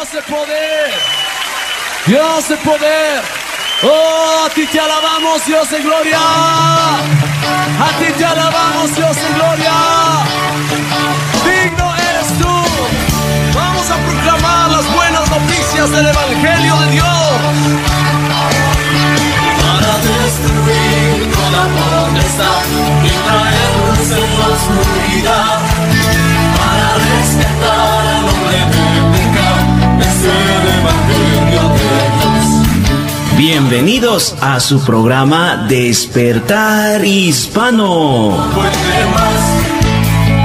Dios de poder. Dios de poder. Oh, a ti te alabamos, Dios de gloria. A ti te alabamos, Dios de gloria. Digno eres tú. Vamos a proclamar las buenas noticias del Evangelio de Dios. Para destruir toda potestad y traer luz en la oscuridad. Para rescatar al hombre de Bienvenidos a su programa Despertar Hispano. Puede más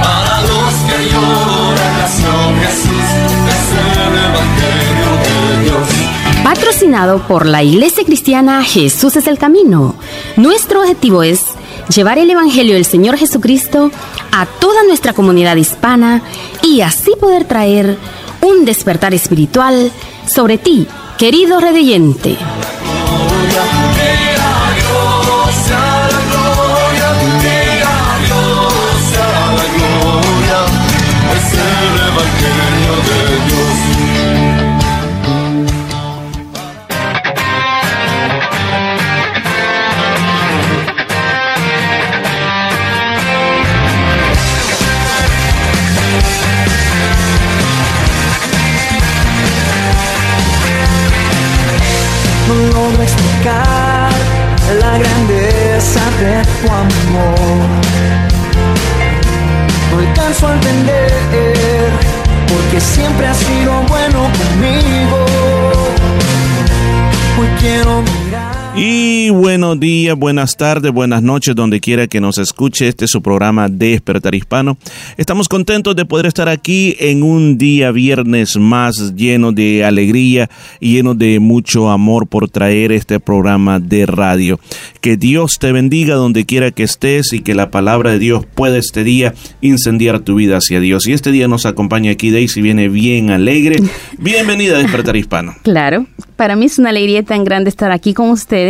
para los que lloran nació Jesús. Es el Evangelio de Dios. Patrocinado por la Iglesia Cristiana Jesús es el Camino. Nuestro objetivo es llevar el Evangelio del Señor Jesucristo a toda nuestra comunidad hispana y así poder traer un despertar espiritual sobre ti, querido redeyente. La grandeza de tu amor. No alcanzo a entender porque siempre has sido bueno conmigo. Hoy quiero mirar. Y buenos días, buenas tardes, buenas noches, donde quiera que nos escuche. Este es su programa Despertar Hispano. Estamos contentos de poder estar aquí en un día viernes más lleno de alegría y lleno de mucho amor por traer este programa de radio. Que Dios te bendiga donde quiera que estés y que la palabra de Dios pueda este día incendiar tu vida hacia Dios. Y este día nos acompaña aquí Daisy, viene bien alegre. Bienvenida a Despertar Hispano. Claro, para mí es una alegría tan grande estar aquí con ustedes,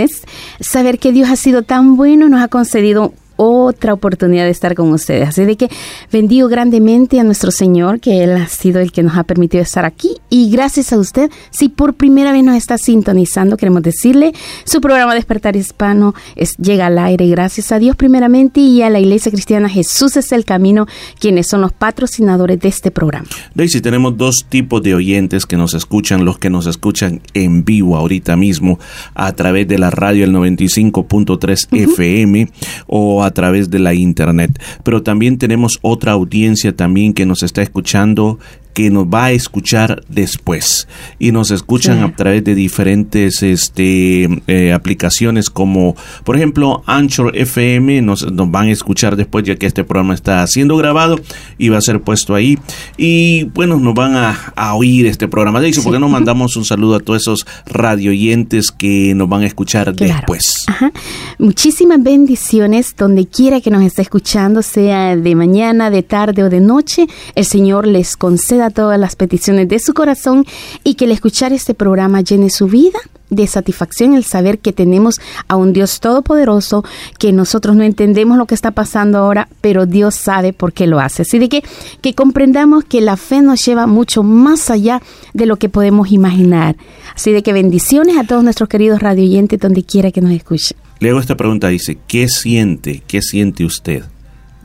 saber que Dios ha sido tan bueno nos ha concedido otra oportunidad de estar con ustedes. Así de que bendigo grandemente a nuestro Señor, que Él ha sido el que nos ha permitido estar aquí. Y gracias a usted, si por primera vez nos está sintonizando, queremos decirle, su programa Despertar Hispano es, llega al aire. Gracias a Dios primeramente y a la Iglesia Cristiana Jesús es el camino, quienes son los patrocinadores de este programa. Daisy, tenemos dos tipos de oyentes que nos escuchan, los que nos escuchan en vivo ahorita mismo a través de la radio el 95.3 FM o a través de la internet. Pero también tenemos otra audiencia también que nos está escuchando que nos va a escuchar después y nos escuchan Sí. a través de diferentes este eh, aplicaciones como por ejemplo Anchor FM nos, nos van a escuchar después ya que este programa está siendo grabado y va a ser puesto ahí y bueno nos van a, a oír este programa de hecho porque no mandamos un saludo a todos esos radioyentes que nos van a escuchar Claro. después Ajá. Muchísimas bendiciones donde quiera que nos esté escuchando, sea de mañana, de tarde o de noche. El Señor les conceda todas las peticiones de su corazón y que el escuchar este programa llene su vida de satisfacción el saber que tenemos a un Dios todopoderoso, que nosotros no entendemos lo que está pasando ahora, pero Dios sabe por qué lo hace. Así de que, que comprendamos que la fe nos lleva mucho más allá de lo que podemos imaginar. Así de que bendiciones a todos nuestros queridos radioyentes donde quiera que nos escuchen. Le hago esta pregunta, dice, ¿qué siente, qué siente usted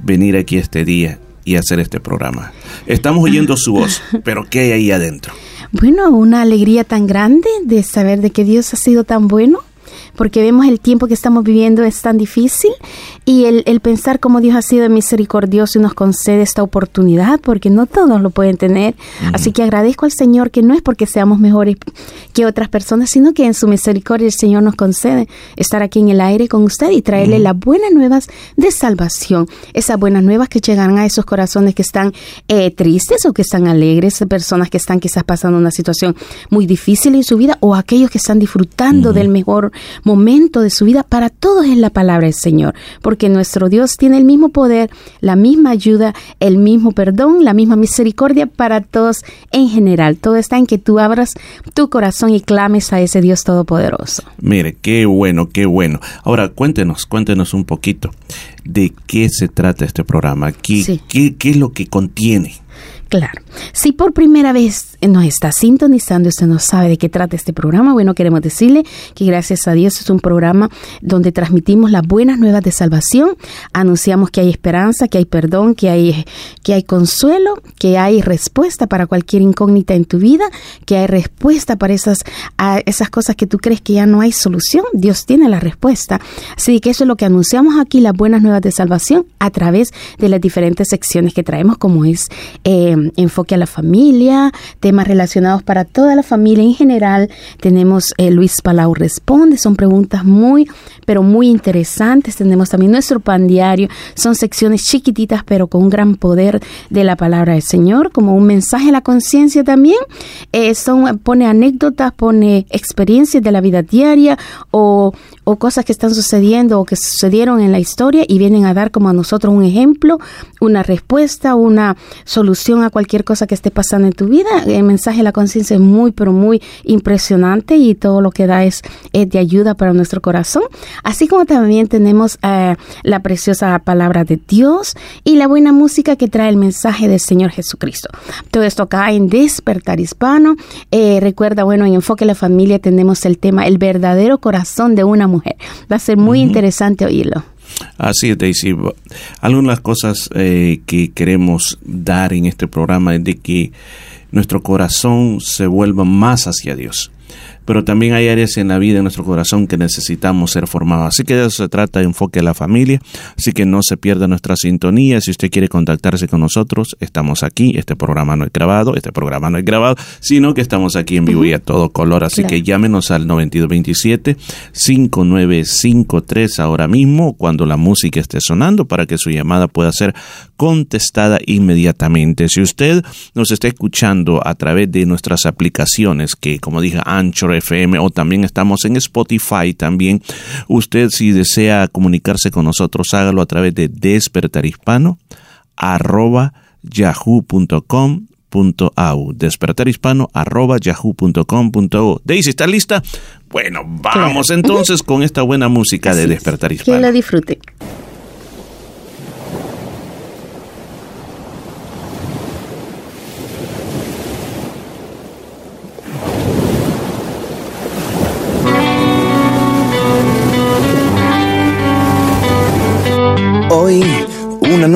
venir aquí este día y hacer este programa? Estamos oyendo su voz, pero ¿qué hay ahí adentro? Bueno, una alegría tan grande de saber de que Dios ha sido tan bueno, porque vemos el tiempo que estamos viviendo es tan difícil y el, el pensar cómo Dios ha sido misericordioso y nos concede esta oportunidad, porque no todos lo pueden tener. Así que agradezco al Señor que no es porque seamos mejores que otras personas, sino que en su misericordia el Señor nos concede estar aquí en el aire con usted y traerle las buenas nuevas de salvación. Esas buenas nuevas que llegarán a esos corazones que están eh, tristes o que están alegres, personas que están quizás pasando una situación muy difícil en su vida o aquellos que están disfrutando del mejor momento de su vida. Para todos es la palabra del Señor, porque nuestro Dios tiene el mismo poder, la misma ayuda, el mismo perdón, la misma misericordia para todos en general. Todo está en que tú abras tu corazón y clames a ese Dios todopoderoso. Mire, qué bueno, qué bueno. Ahora, cuéntenos, cuéntenos un poquito de qué se trata este programa, qué, Sí. qué, qué es lo que contiene. Claro. Si por primera vez nos está sintonizando, usted no sabe de qué trata este programa, bueno, queremos decirle que gracias a Dios es un programa donde transmitimos las buenas nuevas de salvación, anunciamos que hay esperanza, que hay perdón, que hay, que hay consuelo, que hay respuesta para cualquier incógnita en tu vida, que hay respuesta para esas, esas cosas que tú crees que ya no hay solución. Dios tiene la respuesta. Así que eso es lo que anunciamos aquí, las buenas nuevas de salvación, a través de las diferentes secciones que traemos, como es eh, enfoque a la familia, temas relacionados para toda la familia en general. Tenemos eh, Luis Palau Responde, son preguntas muy, pero muy interesantes. Tenemos también nuestro pan diario, son secciones chiquititas, pero con un gran poder de la palabra del Señor, como un mensaje a la conciencia también. Eh, son, pone anécdotas, pone experiencias de la vida diaria o, o cosas que están sucediendo o que sucedieron en la historia y vienen a dar como a nosotros un ejemplo, una respuesta, una solución a cualquier cosa que esté pasando en tu vida. El mensaje de la conciencia es muy, pero muy impresionante y todo lo que da es, de ayuda para nuestro corazón. Así como también tenemos eh, la preciosa palabra de Dios y la buena música que trae el mensaje del Señor Jesucristo. Todo esto acá en Despertar Hispano. Eh, recuerda, bueno, en Enfoque a la Familia tenemos el tema El verdadero corazón de una mujer. Va a ser muy interesante oírlo. Así es, Daisy. Algunas cosas eh, que queremos dar en este programa es de que nuestro corazón se vuelva más hacia Dios pero también hay áreas en la vida, en nuestro corazón, que necesitamos ser formados. Así que de eso se trata de enfoque a la familia, así que no se pierda nuestra sintonía. Si usted quiere contactarse con nosotros, estamos aquí. Este programa no es grabado, este programa no es grabado, sino que estamos aquí en vivo y a todo color. Así que llámenos al 9227-5953 ahora mismo, cuando la música esté sonando, para que su llamada pueda ser contestada inmediatamente. Si usted nos está escuchando a través de nuestras aplicaciones, que como dije, Anchor FM o también estamos en Spotify también. Usted si desea comunicarse con nosotros, hágalo a través de despertarhispano arroba yahoo.com despertarhispano arroba yahoo.com.au Daisy, ¿está lista? Bueno, vamos entonces con esta buena música de Despertar Hispano. Que la disfrute.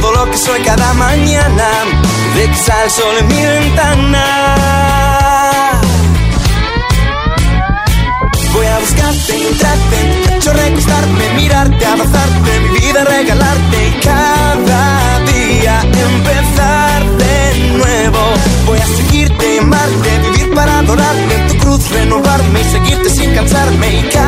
todo lo que soy cada mañana, de que sale el en mi ventana. Voy a buscarte, encontrarte, pecho recostarme, mirarte, abrazarte, mi vida regalarte y cada día empezar de nuevo. Voy a seguirte, amarte, vivir para adorarte, en tu cruz renovarme y seguirte sin cansarme y cada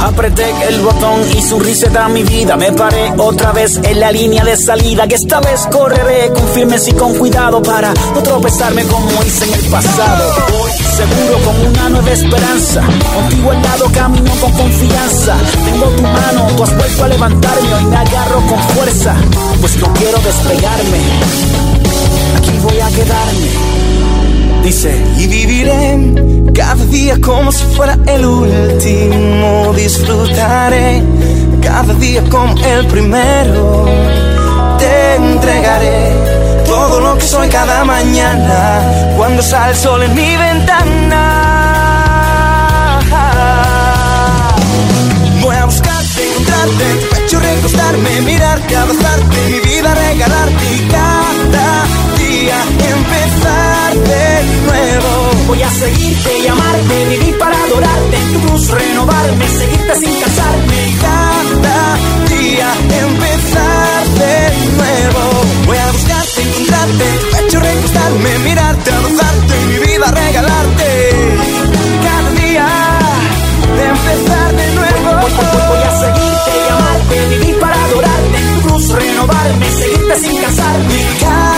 apreté el botón y su da mi vida. Me paré otra vez en la línea de salida. Que esta vez correré con firmes y con cuidado para no tropezarme como hice en el pasado. Voy seguro con una nueva esperanza. Contigo al lado camino con confianza. Tengo tu mano, tú has vuelto a levantarme. Hoy me agarro con fuerza, pues no quiero despegarme. Aquí voy a quedarme. Dice, y viviré cada día como si fuera el último. Disfrutaré cada día como el primero. Te entregaré todo lo que soy cada mañana cuando sale el sol en mi ventana. Voy a buscarte, encontrarte, pecho recostarme, mirarte, abrazarte, mi vida regalarte y cada día empezar de nuevo. Voy a seguirte y amarte, vivir para adorarte, tu cruz renovarme, seguirte sin casarme. Cada día empezar de nuevo. Voy a buscarte, encontrarte, tu pecho recostarme, mirarte, abrazarte, mi vida regalarte. Cada día empezar de nuevo. Voy, a seguirte y amarte, vivir para adorarte, tu cruz renovarme, seguirte sin casarme.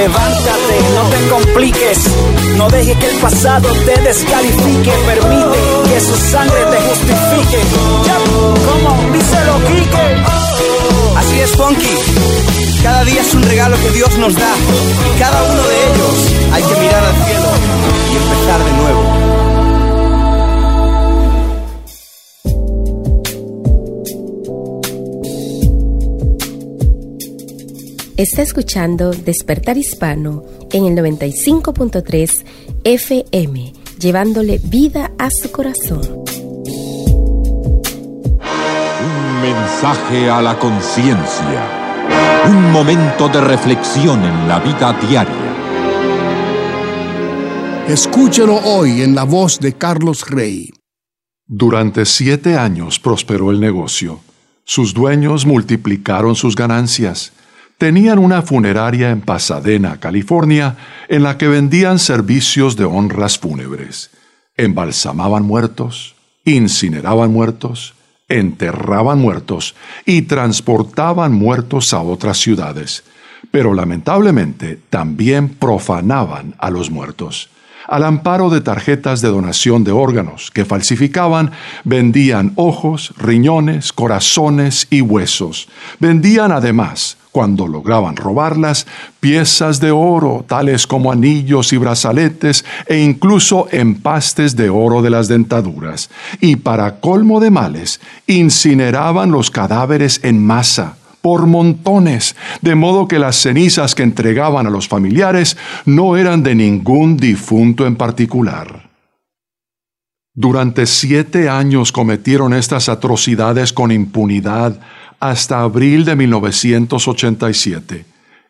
Levántate, no te compliques, no dejes que el pasado te descalifique, permite que su sangre te justifique. Ya, como díselo Quique. Así es, Funky. Cada día es un regalo que Dios nos da. Y cada uno de ellos hay que mirar al cielo y empezar de nuevo. Está escuchando Despertar Hispano en el 95.3 FM, llevándole vida a su corazón. Un mensaje a la conciencia. Un momento de reflexión en la vida diaria. Escúchelo hoy en la voz de Carlos Rey. Durante siete años prosperó el negocio. Sus dueños multiplicaron sus ganancias. Tenían una funeraria en Pasadena, California, en la que vendían servicios de honras fúnebres. Embalsamaban muertos, incineraban muertos, enterraban muertos y transportaban muertos a otras ciudades. Pero lamentablemente también profanaban a los muertos. Al amparo de tarjetas de donación de órganos que falsificaban, vendían ojos, riñones, corazones y huesos. Vendían además cuando lograban robarlas, piezas de oro, tales como anillos y brazaletes, e incluso empastes de oro de las dentaduras. Y para colmo de males, incineraban los cadáveres en masa, por montones, de modo que las cenizas que entregaban a los familiares no eran de ningún difunto en particular. Durante siete años cometieron estas atrocidades con impunidad, hasta abril de 1987.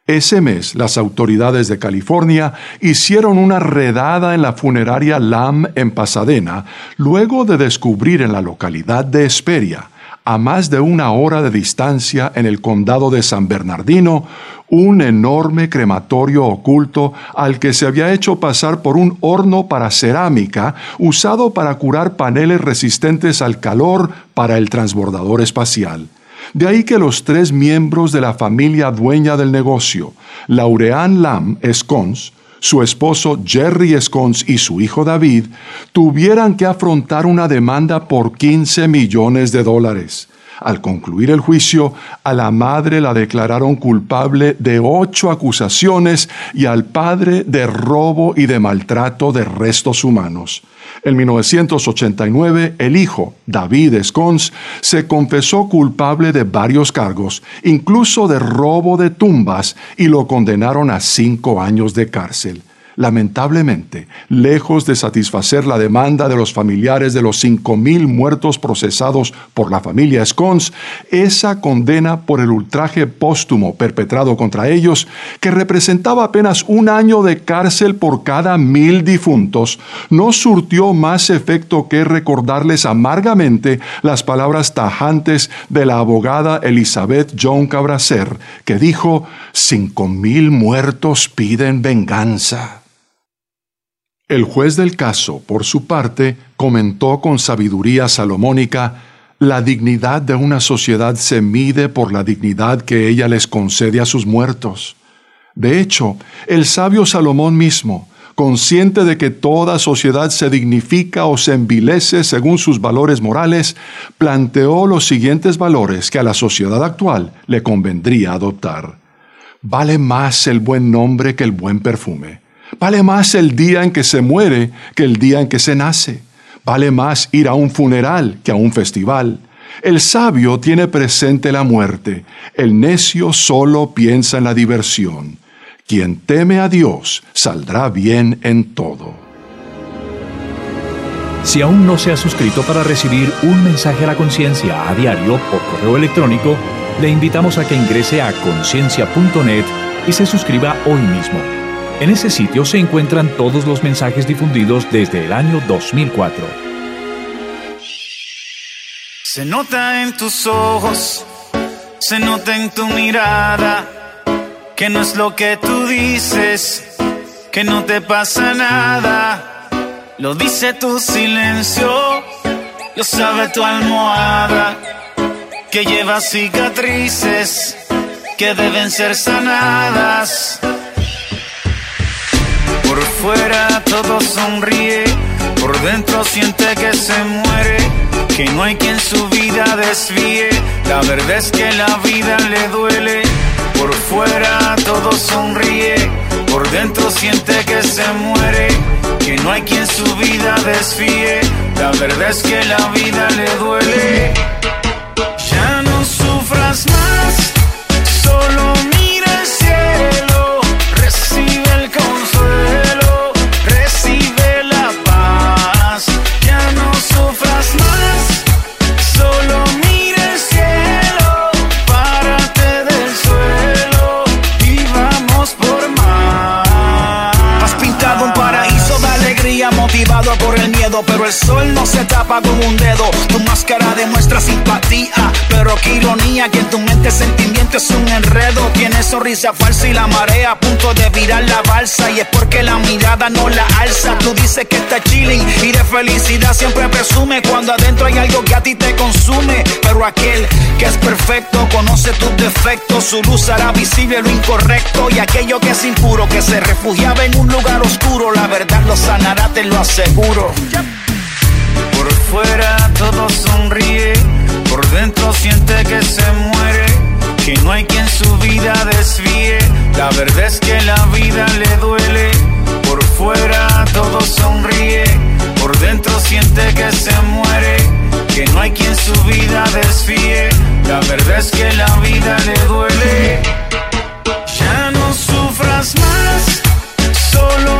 Ese mes, las autoridades de California hicieron una redada en la funeraria Lam en Pasadena, luego de descubrir en la localidad de Esperia, a más de una hora de distancia en el condado de San Bernardino, un enorme crematorio oculto al que se había hecho pasar por un horno para cerámica usado para curar paneles resistentes al calor para el transbordador espacial. De ahí que los tres miembros de la familia dueña del negocio, Laurean Lam Scones, su esposo Jerry Scones y su hijo David, tuvieran que afrontar una demanda por 15 millones de dólares. Al concluir el juicio, a la madre la declararon culpable de ocho acusaciones y al padre de robo y de maltrato de restos humanos. En 1989, el hijo, David Scones, se confesó culpable de varios cargos, incluso de robo de tumbas, y lo condenaron a cinco años de cárcel. Lamentablemente, lejos de satisfacer la demanda de los familiares de los 5.000 muertos procesados por la familia Scones, esa condena por el ultraje póstumo perpetrado contra ellos, que representaba apenas un año de cárcel por cada mil difuntos, no surtió más efecto que recordarles amargamente las palabras tajantes de la abogada Elizabeth John Cabracer, que dijo, cinco mil muertos piden venganza. El juez del caso, por su parte, comentó con sabiduría salomónica, la dignidad de una sociedad se mide por la dignidad que ella les concede a sus muertos. De hecho, el sabio Salomón mismo, consciente de que toda sociedad se dignifica o se envilece según sus valores morales, planteó los siguientes valores que a la sociedad actual le convendría adoptar. Vale más el buen nombre que el buen perfume. Vale más el día en que se muere que el día en que se nace. Vale más ir a un funeral que a un festival. El sabio tiene presente la muerte. El necio solo piensa en la diversión. Quien teme a Dios saldrá bien en todo. Si aún no se ha suscrito para recibir un mensaje a la conciencia a diario por correo electrónico, le invitamos a que ingrese a conciencia.net y se suscriba hoy mismo. En ese sitio se encuentran todos los mensajes difundidos desde el año 2004. Se nota en tus ojos, se nota en tu mirada, que no es lo que tú dices, que no te pasa nada. Lo dice tu silencio, lo sabe tu almohada, que lleva cicatrices que deben ser sanadas. Por fuera todo sonríe, por dentro siente que se muere, que no hay quien su vida desvíe. La verdad es que la vida le duele. Por fuera todo sonríe, por dentro siente que se muere, que no hay quien su vida desvíe. La verdad es que la vida le duele. Ya no sufras más, pero el sol no se tapa con un dedo. Tu máscara demuestra simpatía, pero qué ironía que en tu mente sentimiento es un enredo. Tienes sonrisa falsa y la marea a punto de virar la balsa y es porque la mirada no la alza. Tú dices que está chilling y de felicidad siempre presume cuando adentro hay algo que a ti te consume. Pero aquel que es perfecto conoce tus defectos, su luz hará visible lo incorrecto y aquello que es impuro que se refugiaba en un lugar oscuro, la verdad lo sanará, te lo aseguro. Por fuera todo sonríe, por dentro siente que se muere, que no hay quien su vida desvíe. La verdad es que la vida le duele. Por fuera todo sonríe, por dentro siente que se muere, que no hay quien su vida desvíe. La verdad es que la vida le duele. Ya no sufras más, solo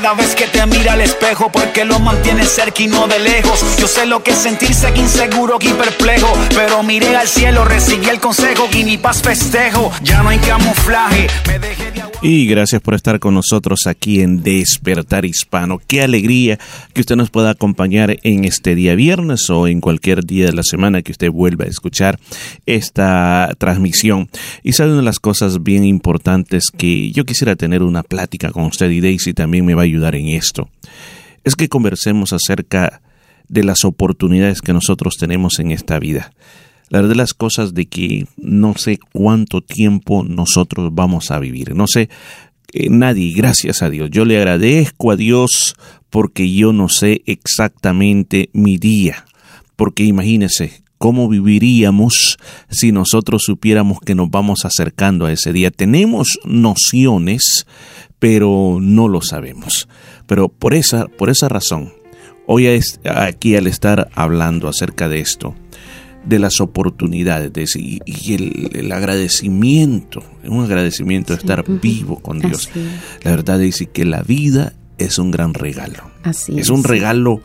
cada vez que te mira al espejo, porque lo mantiene cerca y no de lejos. Yo sé lo que es inseguro y perplejo, pero miré al cielo, recibí el consejo Y gracias por estar con nosotros aquí en Despertar Hispano. Qué alegría que usted nos pueda acompañar en este día viernes o en cualquier día de la semana que usted vuelva a escuchar esta transmisión. Y sabe una de las cosas bien importantes que yo quisiera tener una plática con usted y Daisy también me va a ayudar en esto. Es que conversemos acerca de las oportunidades que nosotros tenemos en esta vida. La verdad de las cosas de que no sé cuánto tiempo nosotros vamos a vivir. No sé, eh, nadie, gracias a Dios. Yo le agradezco a Dios porque yo no sé exactamente mi día. Porque imagínese cómo viviríamos si nosotros supiéramos que nos vamos acercando a ese día. Tenemos nociones, pero no lo sabemos. Pero por esa, por esa razón, hoy es, aquí al estar hablando acerca de esto, de las oportunidades de, y, y el, el, agradecimiento, un agradecimiento de estar vivo con Dios. La verdad dice que la vida es un gran regalo. Así es, un regalo,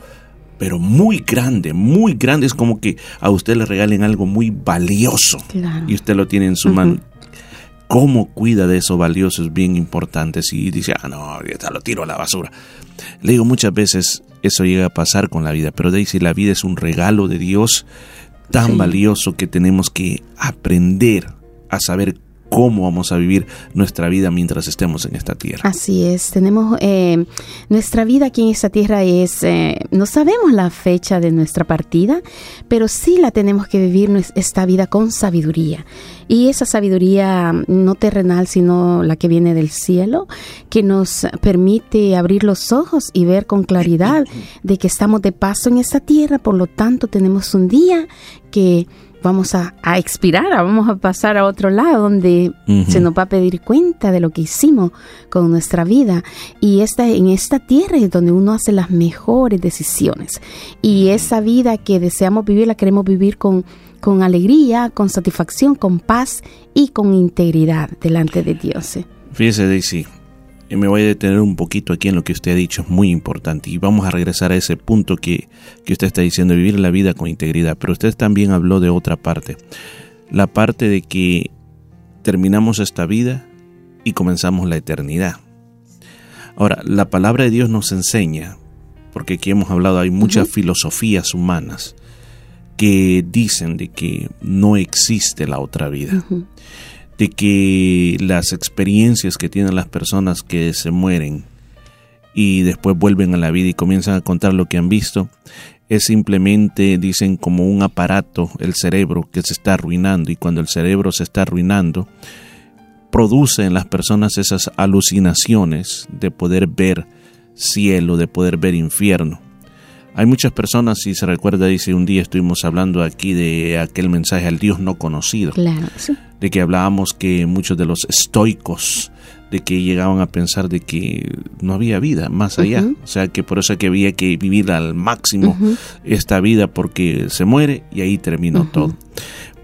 pero muy grande, muy grande. Es como que a usted le regalen algo muy valioso Claro. y usted lo tiene en su mano. cómo cuida de eso valioso es bien importante. Si dice, ah, no, ya lo tiro a la basura. Le digo muchas veces, eso llega a pasar con la vida, pero Daisy, la vida es un regalo de Dios tan valioso que tenemos que aprender a saber cómo vamos a vivir nuestra vida mientras estemos en esta tierra. Así es, tenemos eh, nuestra vida aquí en esta tierra es, eh, no sabemos la fecha de nuestra partida, pero sí la tenemos que vivir esta vida con sabiduría. Y esa sabiduría no terrenal, sino la que viene del cielo, que nos permite abrir los ojos y ver con claridad de que estamos de paso en esta tierra, por lo tanto tenemos un día que vamos a, expirar, vamos a pasar a otro lado donde se nos va a pedir cuenta de lo que hicimos con nuestra vida. Y esta, en esta tierra es donde uno hace las mejores decisiones. Y esa vida que deseamos vivir la queremos vivir con, con alegría, con satisfacción, con paz y con integridad delante de Dios. Fíjese, Daisy, me voy a detener un poquito aquí en lo que usted ha dicho, es muy importante. Y vamos a regresar a ese punto que, que usted está diciendo, vivir la vida con integridad. Pero usted también habló de otra parte. La parte de que terminamos esta vida y comenzamos la eternidad. Ahora, la palabra de Dios nos enseña, porque aquí hemos hablado, hay muchas filosofías humanas que dicen de que no existe la otra vida de que las experiencias que tienen las personas que se mueren y después vuelven a la vida y comienzan a contar lo que han visto, es simplemente, dicen, como un aparato, el cerebro, que se está arruinando y cuando el cerebro se está arruinando, produce en las personas esas alucinaciones de poder ver cielo, de poder ver infierno. Hay muchas personas, si se recuerda, dice, un día estuvimos hablando aquí de aquel mensaje al Dios no conocido. Claro, De que hablábamos que muchos de los estoicos, de que llegaban a pensar de que no había vida más allá. O sea, que por eso que había que vivir al máximo esta vida porque se muere y ahí terminó todo.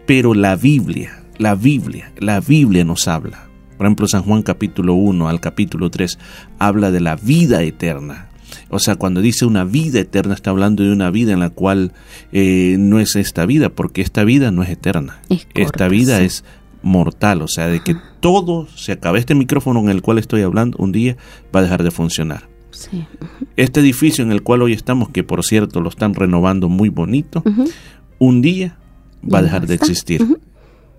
Pero la Biblia, la Biblia, la Biblia nos habla. Por ejemplo, San Juan capítulo 1 al capítulo 3 habla de la vida eterna o sea, cuando dice una vida eterna, está hablando de una vida en la cual eh, no es esta vida, porque esta vida no es eterna. esta vida es mortal, o sea, de que todo se acaba. Este micrófono en el cual estoy hablando un día va a dejar de funcionar. Este edificio en el cual hoy estamos, que por cierto lo están renovando muy bonito, un día va a dejar de existir.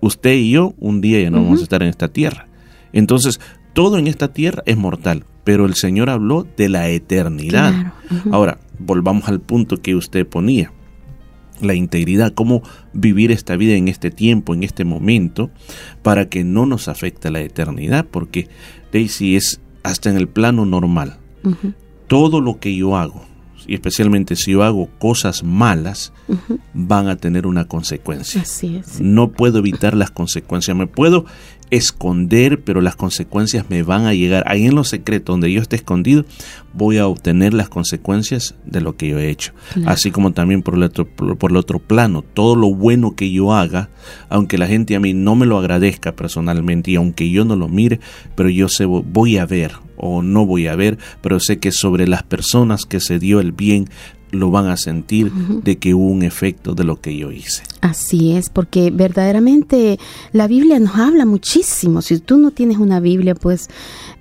Usted y yo un día ya no vamos a estar en esta tierra. Entonces, todo en esta tierra es mortal pero el Señor habló de la eternidad. Ahora, volvamos al punto que usted ponía, la integridad, cómo vivir esta vida en este tiempo, en este momento, para que no nos afecte la eternidad, porque Daisy es hasta en el plano normal. Todo lo que yo hago, y especialmente si yo hago cosas malas, van a tener una consecuencia. Así es. No puedo evitar las consecuencias. Me puedo esconder, pero las consecuencias me van a llegar. Ahí en lo secreto, donde yo esté escondido, voy a obtener las consecuencias de lo que yo he hecho. Así como también por el, otro, por el otro plano, todo lo bueno que yo haga, aunque la gente a mí no me lo agradezca personalmente y aunque yo no lo mire, pero yo sé, voy a ver o no voy a ver, pero sé que sobre las personas que se dio el bien lo van a sentir de que hubo un efecto de lo que yo hice. Así es, porque verdaderamente la Biblia nos habla muchísimo. Si tú no tienes una Biblia, pues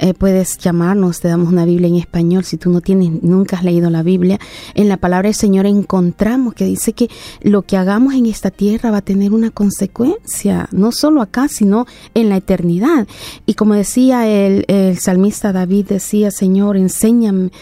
eh, puedes llamarnos, te damos una Biblia en español. Si tú no tienes, nunca has leído la Biblia, en la palabra del Señor encontramos que dice que lo que hagamos en esta tierra va a tener una consecuencia, no solo acá, sino en la eternidad. Y como decía el, salmista David, decía, Señor, enséñame,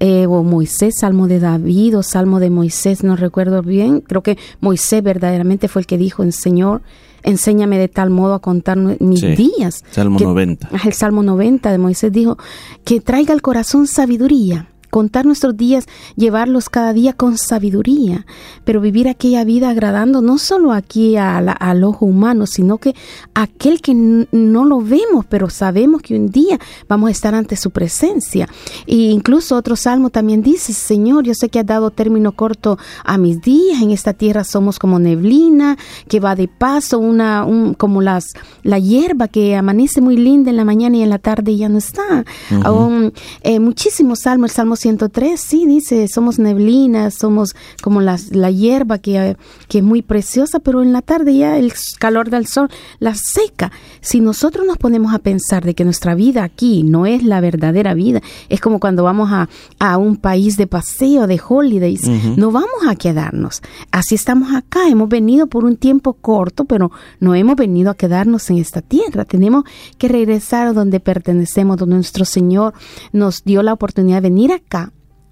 eh, o Moisés, Salmo de David o Salmo de Moisés, no recuerdo bien, creo que Moisés verdaderamente fue el que dijo, Señor, enséñame de tal modo a contar mis días. Salmo 90. El Salmo 90 de Moisés dijo, que traiga al corazón sabiduría contar nuestros días, llevarlos cada día con sabiduría, pero vivir aquella vida agradando no solo aquí al ojo humano, sino que aquel que no lo vemos, pero sabemos que un día vamos a estar ante su presencia. E incluso otro salmo también dice, Señor, yo sé que has dado término corto a mis días, en esta tierra somos como neblina, que va de paso, una, como las, la hierba que amanece muy linda en la mañana y en la tarde ya no está. Aún, eh, muchísimos salmos, el Salmo 103, sí, dice, somos neblinas, somos como la, la hierba que, que es muy preciosa, pero en la tarde ya el calor del sol la seca. Si nosotros nos ponemos a pensar de que nuestra vida aquí no es la verdadera vida, es como cuando vamos a, a un país de paseo, de holidays, no vamos a quedarnos. Así estamos acá, hemos venido por un tiempo corto, pero no hemos venido a quedarnos en esta tierra. Tenemos que regresar a donde pertenecemos, donde nuestro Señor nos dio la oportunidad de venir acá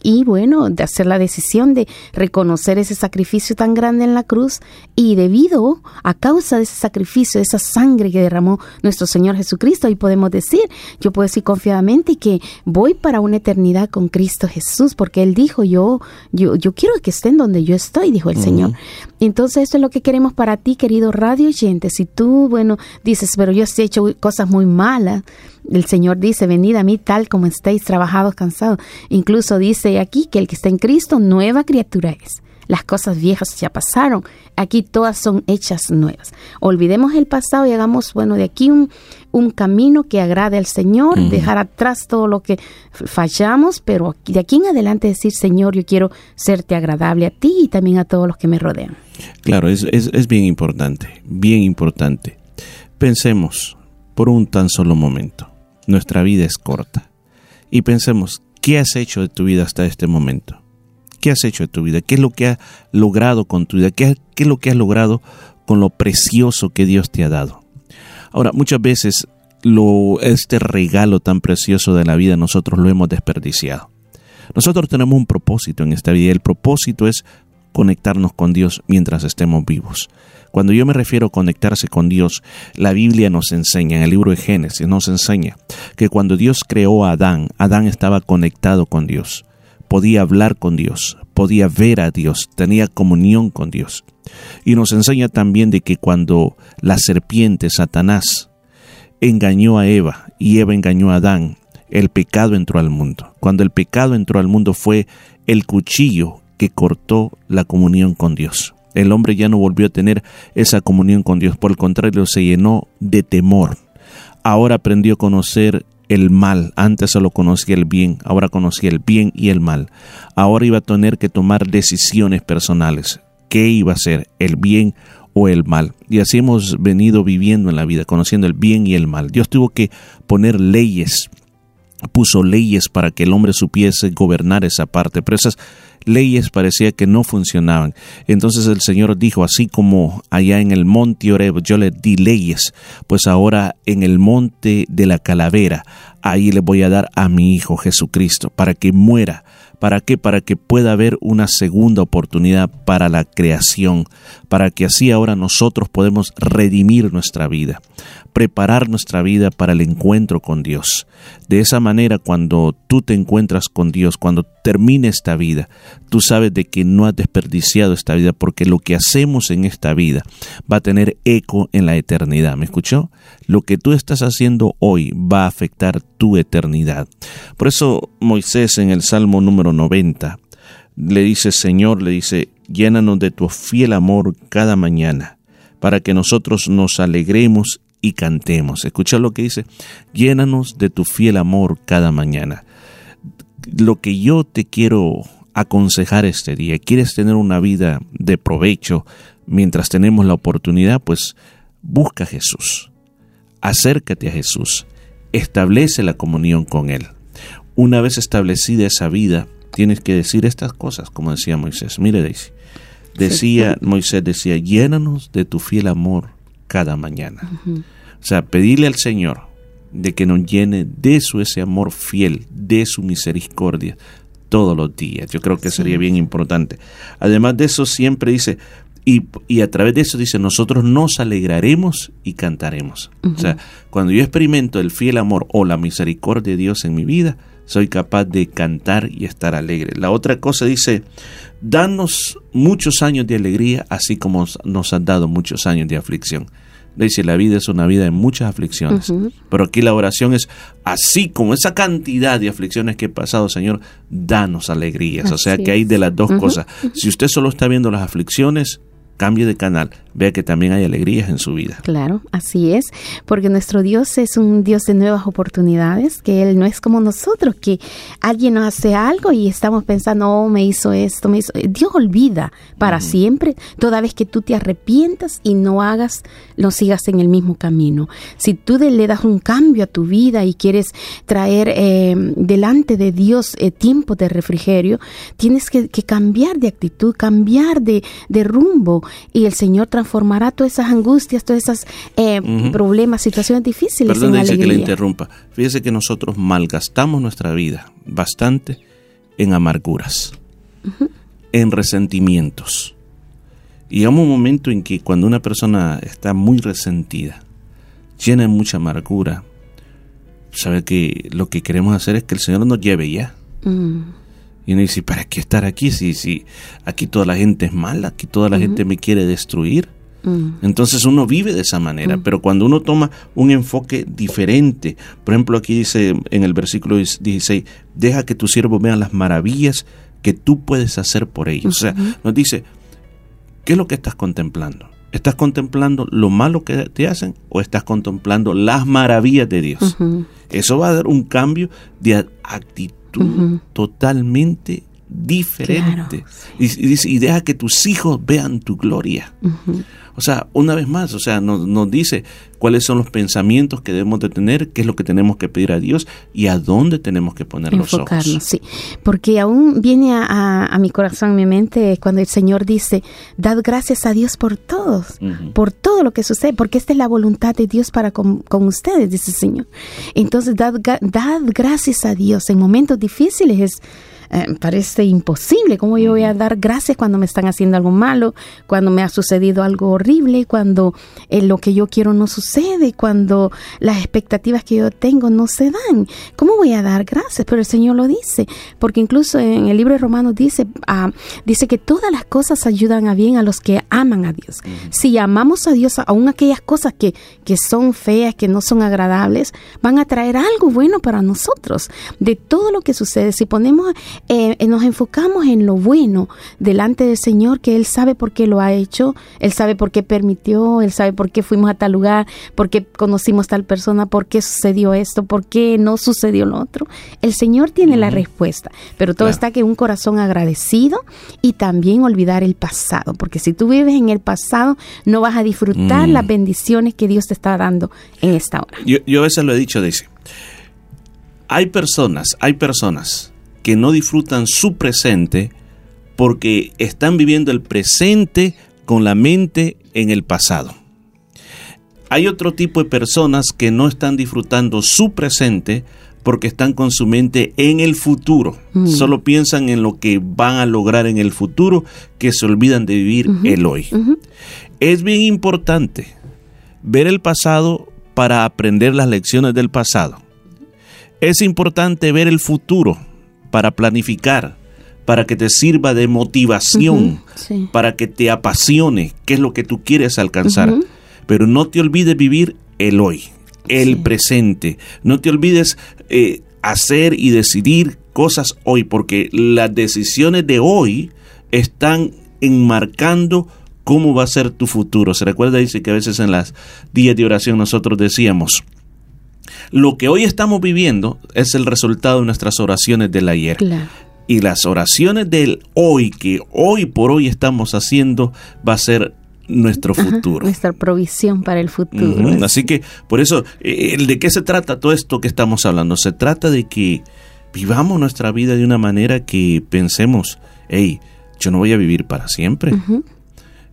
y bueno, de hacer la decisión de reconocer ese sacrificio tan grande en la cruz y debido a causa de ese sacrificio, de esa sangre que derramó nuestro Señor Jesucristo, y podemos decir, yo puedo decir confiadamente que voy para una eternidad con Cristo Jesús, porque Él dijo, yo, yo, yo quiero que estén donde yo estoy, dijo el Señor. Entonces, esto es lo que queremos para ti, querido radio oyente. Si tú, bueno, dices, pero yo he hecho cosas muy malas, el Señor dice, venid a mí tal como estéis trabajados, cansados. Incluso dice aquí que el que está en Cristo, nueva criatura es. Las cosas viejas ya pasaron, aquí todas son hechas nuevas. Olvidemos el pasado y hagamos, bueno, de aquí un, un camino que agrade al Señor, dejar atrás todo lo que fallamos, pero de aquí en adelante decir, Señor, yo quiero serte agradable a ti y también a todos los que me rodean. Claro, es, es, es bien importante, bien importante. Pensemos por un tan solo momento nuestra vida es corta. Y pensemos, ¿qué has hecho de tu vida hasta este momento? ¿Qué has hecho de tu vida? ¿Qué es lo que has logrado con tu vida? ¿Qué, es lo que has logrado con lo precioso que Dios te ha dado? Ahora, muchas veces lo, este regalo tan precioso de la vida nosotros lo hemos desperdiciado. Nosotros tenemos un propósito en esta vida y el propósito es conectarnos con Dios mientras estemos vivos. Cuando yo me refiero a conectarse con Dios, la Biblia nos enseña, en el libro de Génesis nos enseña que cuando Dios creó a Adán, Adán estaba conectado con Dios, podía hablar con Dios, podía ver a Dios, tenía comunión con Dios. Y nos enseña también de que cuando la serpiente, Satanás, engañó a Eva y Eva engañó a Adán, el pecado entró al mundo. Cuando el pecado entró al mundo fue el cuchillo que cortó la comunión con Dios. El hombre ya no volvió a tener esa comunión con Dios, por el contrario, se llenó de temor. Ahora aprendió a conocer el mal, antes solo conocía el bien, ahora conocía el bien y el mal. Ahora iba a tener que tomar decisiones personales. ¿Qué iba a ser, el bien o el mal? Y así hemos venido viviendo en la vida, conociendo el bien y el mal. Dios tuvo que poner leyes, puso leyes para que el hombre supiese gobernar esa parte, pero esas leyes parecía que no funcionaban. Entonces el Señor dijo, así como allá en el monte Oreb yo le di leyes, pues ahora en el monte de la calavera, ahí le voy a dar a mi Hijo Jesucristo, para que muera ¿Para qué? Para que pueda haber una segunda oportunidad para la creación, para que así ahora nosotros podemos redimir nuestra vida, preparar nuestra vida para el encuentro con Dios. De esa manera, cuando tú te encuentras con Dios, cuando termine esta vida, tú sabes de que no has desperdiciado esta vida, porque lo que hacemos en esta vida va a tener eco en la eternidad. ¿Me escuchó? Lo que tú estás haciendo hoy va a afectar tu eternidad. Por eso Moisés en el Salmo número 90 le dice, Señor, le dice, llénanos de tu fiel amor cada mañana, para que nosotros nos alegremos y cantemos. Escucha lo que dice, llénanos de tu fiel amor cada mañana. Lo que yo te quiero aconsejar este día, quieres tener una vida de provecho mientras tenemos la oportunidad, pues busca a Jesús, acércate a Jesús, establece la comunión con Él. Una vez establecida esa vida, tienes que decir estas cosas, como decía Moisés. Mire, Daisy, decía Moisés, decía, llénanos de tu fiel amor cada mañana. O sea, pedirle al Señor de que nos llene de su ese amor fiel, de su misericordia todos los días. Yo creo que sería bien importante. Además de eso, siempre dice, y, y, a través de eso dice, nosotros nos alegraremos y cantaremos. O sea, cuando yo experimento el fiel amor o la misericordia de Dios en mi vida, soy capaz de cantar y estar alegre. La otra cosa dice, danos muchos años de alegría, así como nos han dado muchos años de aflicción. Dice, la vida es una vida de muchas aflicciones. Pero aquí la oración es, así como esa cantidad de aflicciones que he pasado, Señor, danos alegrías. o sea que hay de las dos cosas. Si usted solo está viendo las aflicciones, cambie de canal. Vea que también hay alegrías en su vida. Claro, así es, porque nuestro Dios es un Dios de nuevas oportunidades, que Él no es como nosotros, que alguien nos hace algo y estamos pensando, oh, me hizo esto, me hizo... Dios olvida para siempre, toda vez que tú te arrepientas y no hagas, no sigas en el mismo camino. Si tú le das un cambio a tu vida y quieres traer eh, delante de Dios eh, tiempo de refrigerio, tienes que, cambiar de actitud, cambiar de, de rumbo y el Señor transformará todas esas angustias, todos esos eh, problemas, situaciones difíciles Perdón, en dice alegría. que le interrumpa. Fíjese que nosotros malgastamos nuestra vida bastante en amarguras, en resentimientos. Y llega un momento en que cuando una persona está muy resentida, llena de mucha amargura, sabe que lo que queremos hacer es que el Señor nos lleve ya. Mm. Y uno dice, ¿para qué estar aquí si, si aquí toda la gente es mala, aquí toda la gente me quiere destruir? Mm. Entonces uno vive de esa manera, pero cuando uno toma un enfoque diferente, por ejemplo aquí dice en el versículo 16, deja que tus siervos vean las maravillas que tú puedes hacer por ellos. O sea, nos dice, ¿qué es lo que estás contemplando? ¿Estás contemplando lo malo que te hacen o estás contemplando las maravillas de Dios? Eso va a dar un cambio de actitud Totalmente diferente. Y, y dice, y deja que tus hijos vean tu gloria. O sea, una vez más, o sea, nos, nos dice cuáles son los pensamientos que debemos de tener, qué es lo que tenemos que pedir a Dios y a dónde tenemos que poner los enfocarnos, ojos. sí. Porque aún viene a, a- a mi corazón, a mi mente, cuando el Señor dice, dad gracias a Dios por todos, por todo lo que sucede, porque esta es la voluntad de Dios para con, con ustedes, dice el Señor. Entonces, dad, dad gracias a Dios en momentos difíciles. Es, eh, parece imposible. ¿Cómo yo voy a dar gracias cuando me están haciendo algo malo, cuando me ha sucedido algo horrible, cuando eh, lo que yo quiero no sucede, cuando las expectativas que yo tengo no se dan? ¿Cómo voy a dar gracias? Pero el Señor lo dice, porque incluso en el libro de Romanos dice, ah, dice que todas las cosas ayudan a bien a los que aman a Dios. Si amamos a Dios, aún aquellas cosas que, que son feas, que no son agradables, van a traer algo bueno para nosotros. De todo lo que sucede, si ponemos eh, eh, nos enfocamos en lo bueno delante del Señor, que Él sabe por qué lo ha hecho, Él sabe por qué permitió, Él sabe por qué fuimos a tal lugar, por qué conocimos tal persona, por qué sucedió esto, por qué no sucedió lo otro. El Señor tiene la respuesta, pero todo Claro. está que un corazón agradecido y también olvidar el pasado, porque si tú vives en el pasado, no vas a disfrutar Mm. las bendiciones que Dios te está dando en esta hora. Yo, yo a veces lo he dicho, dice, hay personas, hay personas que no disfrutan su presente porque están viviendo el presente con la mente en el pasado. Hay otro tipo de personas que no están disfrutando su presente porque están con su mente en el futuro. Mm. Solo piensan en lo que van a lograr en el futuro que se olvidan de vivir el hoy. Es bien importante ver el pasado para aprender las lecciones del pasado. Es importante ver el futuro para planificar, para que te sirva de motivación, sí. para que te apasione qué es lo que tú quieres alcanzar. Pero no te olvides vivir el hoy, el presente. No te olvides eh, hacer y decidir cosas hoy, porque las decisiones de hoy están enmarcando cómo va a ser tu futuro. Se recuerda, dice que a veces en las días de oración nosotros decíamos, lo que hoy estamos viviendo es el resultado de nuestras oraciones del ayer. Claro. Y las oraciones del hoy, que hoy por hoy estamos haciendo, va a ser nuestro Ajá, futuro. nuestra provisión para el futuro. Así que, por eso, eh, ¿de qué se trata todo esto que estamos hablando? Se trata de que vivamos nuestra vida de una manera que pensemos, hey, yo no voy a vivir para siempre.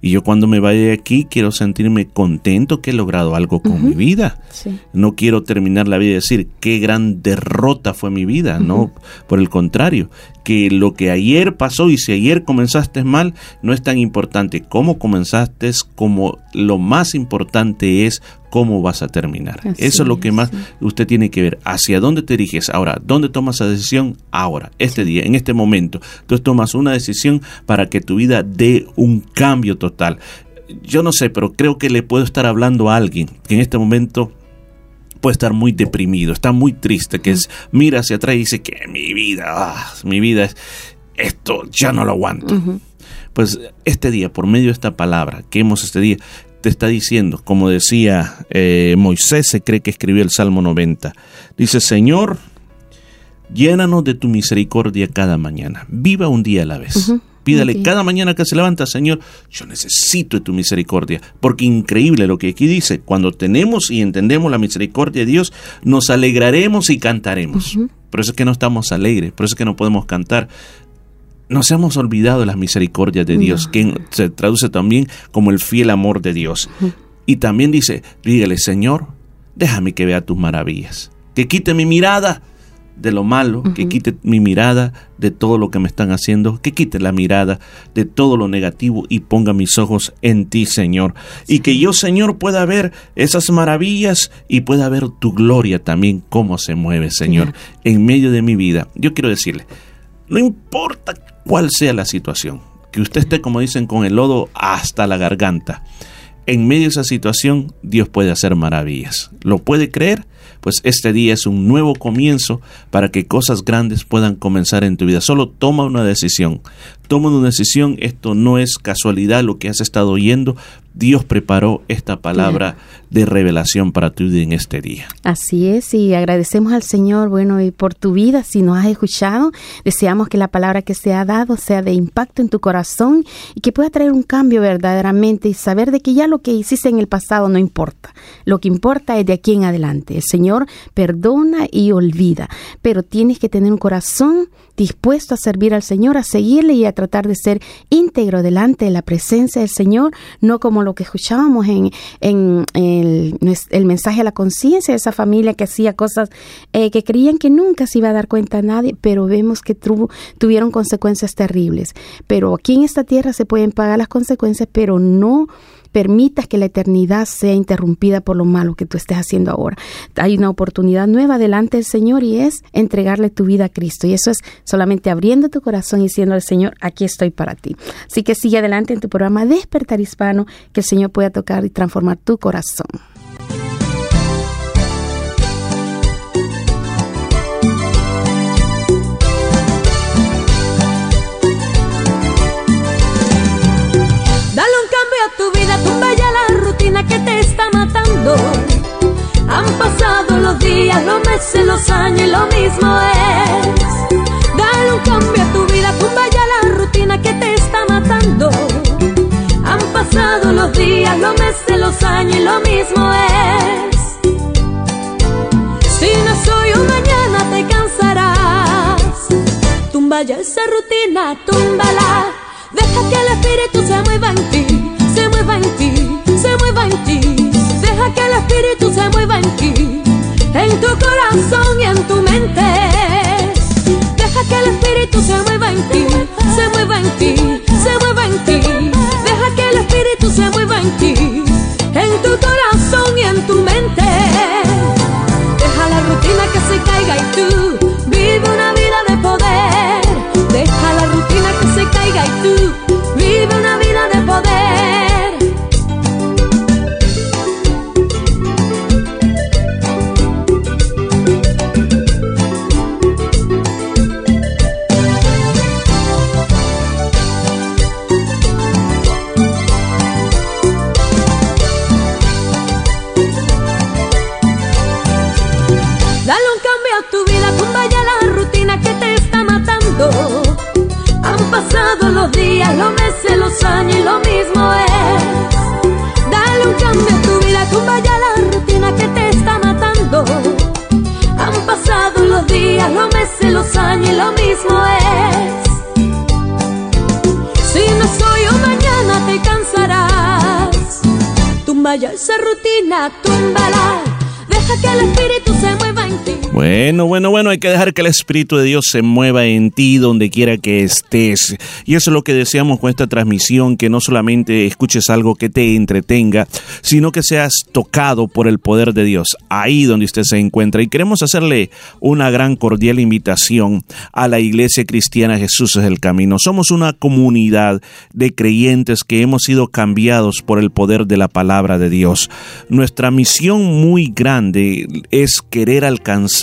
Y yo cuando me vaya de aquí quiero sentirme contento que he logrado algo con mi vida. Sí. No quiero terminar la vida y decir qué gran derrota fue mi vida, no, por el contrario, que lo que ayer pasó y si ayer comenzaste mal no es tan importante cómo comenzaste, como lo más importante es cómo vas a terminar. Así Eso es lo que más usted tiene que ver, hacia dónde te diriges ahora, dónde tomas esa decisión ahora, este día, en este momento. Entonces tomas una decisión para que tu vida dé un cambio total. Yo no sé, pero creo que le puedo estar hablando a alguien que en este momento puede estar muy deprimido, está muy triste, que es, mira hacia atrás y dice que mi vida, ah, mi vida es, esto ya no lo aguanto. Pues este día, por medio de esta palabra que hemos este día, te está diciendo, como decía eh, Moisés, se cree que escribió el Salmo 90. Dice, Señor, llénanos de tu misericordia cada mañana. Viva un día a la vez. Pídale cada mañana que se levanta, Señor, yo necesito de tu misericordia. Porque increíble lo que aquí dice, cuando tenemos y entendemos la misericordia de Dios, nos alegraremos y cantaremos. Por eso es que no estamos alegres, por eso es que no podemos cantar. Nos hemos olvidado de las misericordias de Dios, que se traduce también como el fiel amor de Dios. Y también dice, dígale, Señor, déjame que vea tus maravillas, que quite mi mirada de lo malo, que quite mi mirada de todo lo que me están haciendo, que quite la mirada de todo lo negativo y ponga mis ojos en ti, Señor. Y que yo, Señor, pueda ver esas maravillas y pueda ver tu gloria también, cómo se mueve, Señor, en medio de mi vida. Yo quiero decirle, no importa cuál sea la situación, que usted esté, como dicen, con el lodo hasta la garganta. En medio de esa situación, Dios puede hacer maravillas. ¿Lo puede creer? Pues este día es un nuevo comienzo para que cosas grandes puedan comenzar en tu vida. Solo toma una decisión. Toma una decisión. Esto no es casualidad lo que has estado oyendo. Dios preparó esta palabra de revelación para tu vida en este día. Así es, y agradecemos al Señor, bueno, y por tu vida, si nos has escuchado, deseamos que la palabra que se ha dado sea de impacto en tu corazón y que pueda traer un cambio verdaderamente y saber de que ya lo que hiciste en el pasado no importa. Lo que importa es de aquí en adelante. El Señor perdona y olvida, pero tienes que tener un corazón dispuesto a servir al Señor, a seguirle y a tratar de ser íntegro delante de la presencia del Señor, no como lo que escuchábamos en, en el, el, mensaje a la conciencia de esa familia que hacía cosas eh, que creían que nunca se iba a dar cuenta a nadie, pero vemos que tuvieron consecuencias terribles. Pero aquí en esta tierra se pueden pagar las consecuencias, pero no permitas que la eternidad sea interrumpida por lo malo que tú estés haciendo ahora. Hay una oportunidad nueva delante del Señor y es entregarle tu vida a Cristo. Y eso es solamente abriendo tu corazón y diciendo al Señor, aquí estoy para ti. Así que sigue adelante en tu programa Despertar Hispano, que el Señor pueda tocar y transformar tu corazón. Han pasado los días, los meses, los años y lo mismo es. Dale un cambio a tu vida, tumba ya la rutina que te está matando. Han pasado los días, los meses, los años y lo mismo es. Si no soy un mañana te cansarás. Tumba ya esa rutina, túmbala. Deja que el espíritu se mueva en ti, se mueva en ti se mueva en ti. Deja que el espíritu se mueva en ti, en tu corazón y en tu mente. Deja que el espíritu se mueva en ti, se mueva en ti, días, los meses, los años y lo mismo es. Dale un cambio a tu vida, tumba ya la rutina que te está matando. Han pasado los días, los meses, los años y lo mismo es. Si no soy yo mañana te cansarás. Tumba ya esa rutina, túmbala. Deja que el espíritu Bueno, bueno, bueno, hay que dejar que el Espíritu de Dios se mueva en ti donde quiera que estés. Y eso es lo que deseamos con esta transmisión, que no solamente escuches algo que te entretenga, sino que seas tocado por el poder de Dios, ahí donde usted se encuentra. Y queremos hacerle una gran cordial invitación a la Iglesia Cristiana Jesús es el Camino. Somos una comunidad de creyentes que hemos sido cambiados por el poder de la palabra de Dios. Nuestra misión muy grande es querer alcanzar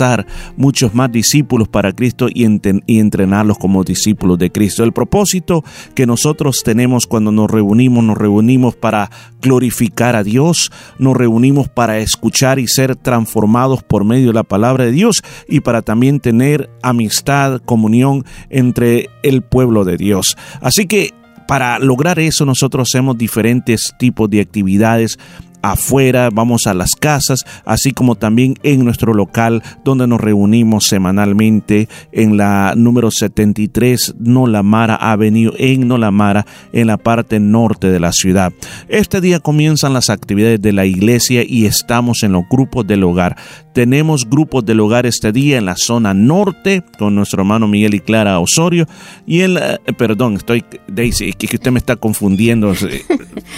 muchos más discípulos para Cristo y, y entrenarlos como discípulos de Cristo. El propósito que nosotros tenemos cuando nos reunimos, nos reunimos para glorificar a Dios, nos reunimos para escuchar y ser transformados por medio de la palabra de Dios y para también tener amistad, comunión entre el pueblo de Dios. Así que para lograr eso nosotros hacemos diferentes tipos de actividades afuera, vamos a las casas, así como también en nuestro local donde nos reunimos semanalmente en la número 73 Nolamara Avenue en Nolamara en la parte norte de la ciudad. Este día comienzan las actividades de la iglesia y estamos en los grupos del hogar. Tenemos grupos del hogar este día en la zona norte con nuestro hermano Miguel y Clara Osorio y en la, perdón, estoy Daisy, que usted me está confundiendo,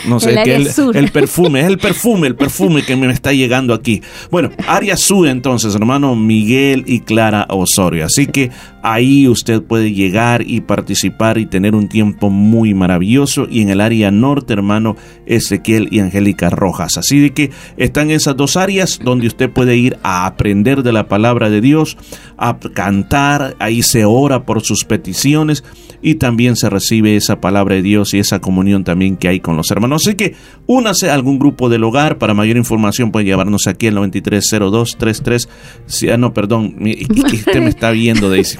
no sé, que el, perfume, es el perfume, el perfume que me está llegando aquí. Bueno, área sur entonces, hermano Miguel y Clara Osorio. Así que ahí usted puede llegar y participar y tener un tiempo muy maravilloso. Y en el área norte, hermano Ezequiel y Angélica Rojas. Así de que están esas dos áreas donde usted puede ir a aprender de la palabra de Dios, a cantar, ahí se ora por sus peticiones y también se recibe esa palabra de Dios y esa comunión también que hay con los hermanos. Así que únase a algún grupo del hogar. Para mayor información puede llevarnos aquí al 930233. Ah, no, perdón, usted me está viendo, dice.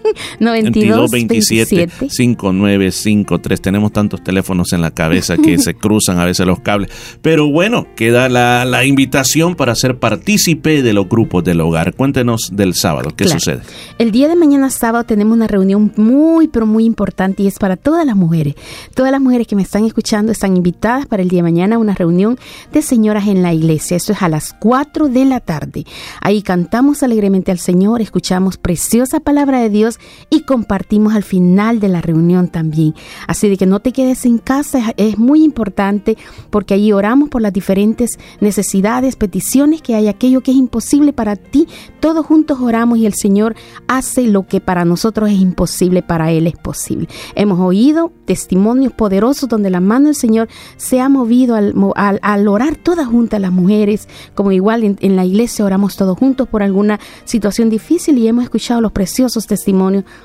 92 27 5953. Tenemos tantos teléfonos en la cabeza que se cruzan a veces los cables. Pero bueno, queda la, la invitación para ser partícipe de los grupos del hogar. Cuéntenos del sábado, ¿qué sucede? El día de mañana sábado tenemos una reunión muy, pero muy importante y es para todas las mujeres. Todas las mujeres que me están escuchando están invitadas para el día de mañana a una reunión de señoras en la iglesia. Esto es a las 4 de la tarde. Ahí cantamos alegremente al Señor, escuchamos preciosa palabra de Dios y compartimos al final de la reunión también. Así de que no te quedes en casa, es muy importante porque allí oramos por las diferentes necesidades, peticiones que hay, aquello que es imposible para ti. Todos juntos oramos y el Señor hace lo que para nosotros es imposible, para Él es posible. Hemos oído testimonios poderosos donde la mano del Señor se ha movido al, orar todas juntas las mujeres, como igual en la iglesia oramos todos juntos por alguna situación difícil y hemos escuchado los preciosos testimonios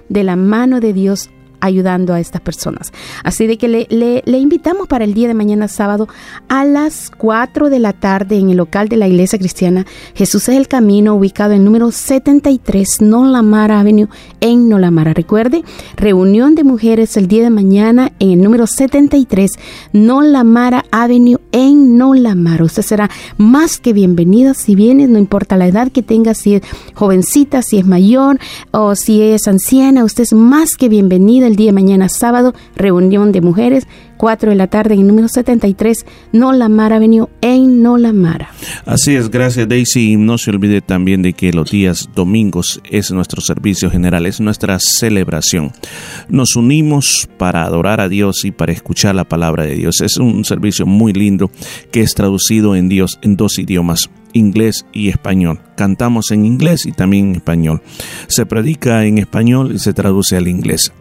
de la mano de Dios ayudando a estas personas. Así de que le, le, invitamos para el día de mañana sábado a las 4 de la tarde en el local de la Iglesia Cristiana Jesús es el Camino, ubicado en número 73 Nolamara Avenue en Nolamara. Recuerde, reunión de mujeres el día de mañana en el número 73 Nolamara Avenue en Nolamara. Usted será más que bienvenida si viene, no importa la edad que tenga, si es jovencita, si es mayor o si es anciana, usted es más que bienvenida el día mañana sábado, reunión de mujeres, 4 de la tarde en el número 73, No La Mara Avenue en No La Mara. Así es, gracias Daisy. No se olvide también de que los días domingos es nuestro servicio general, es nuestra celebración. Nos unimos para adorar a Dios y para escuchar la palabra de Dios. Es un servicio muy lindo que es traducido en Dios en dos idiomas inglés y español. Cantamos en inglés y también en español. Se predica en español y se traduce al inglés.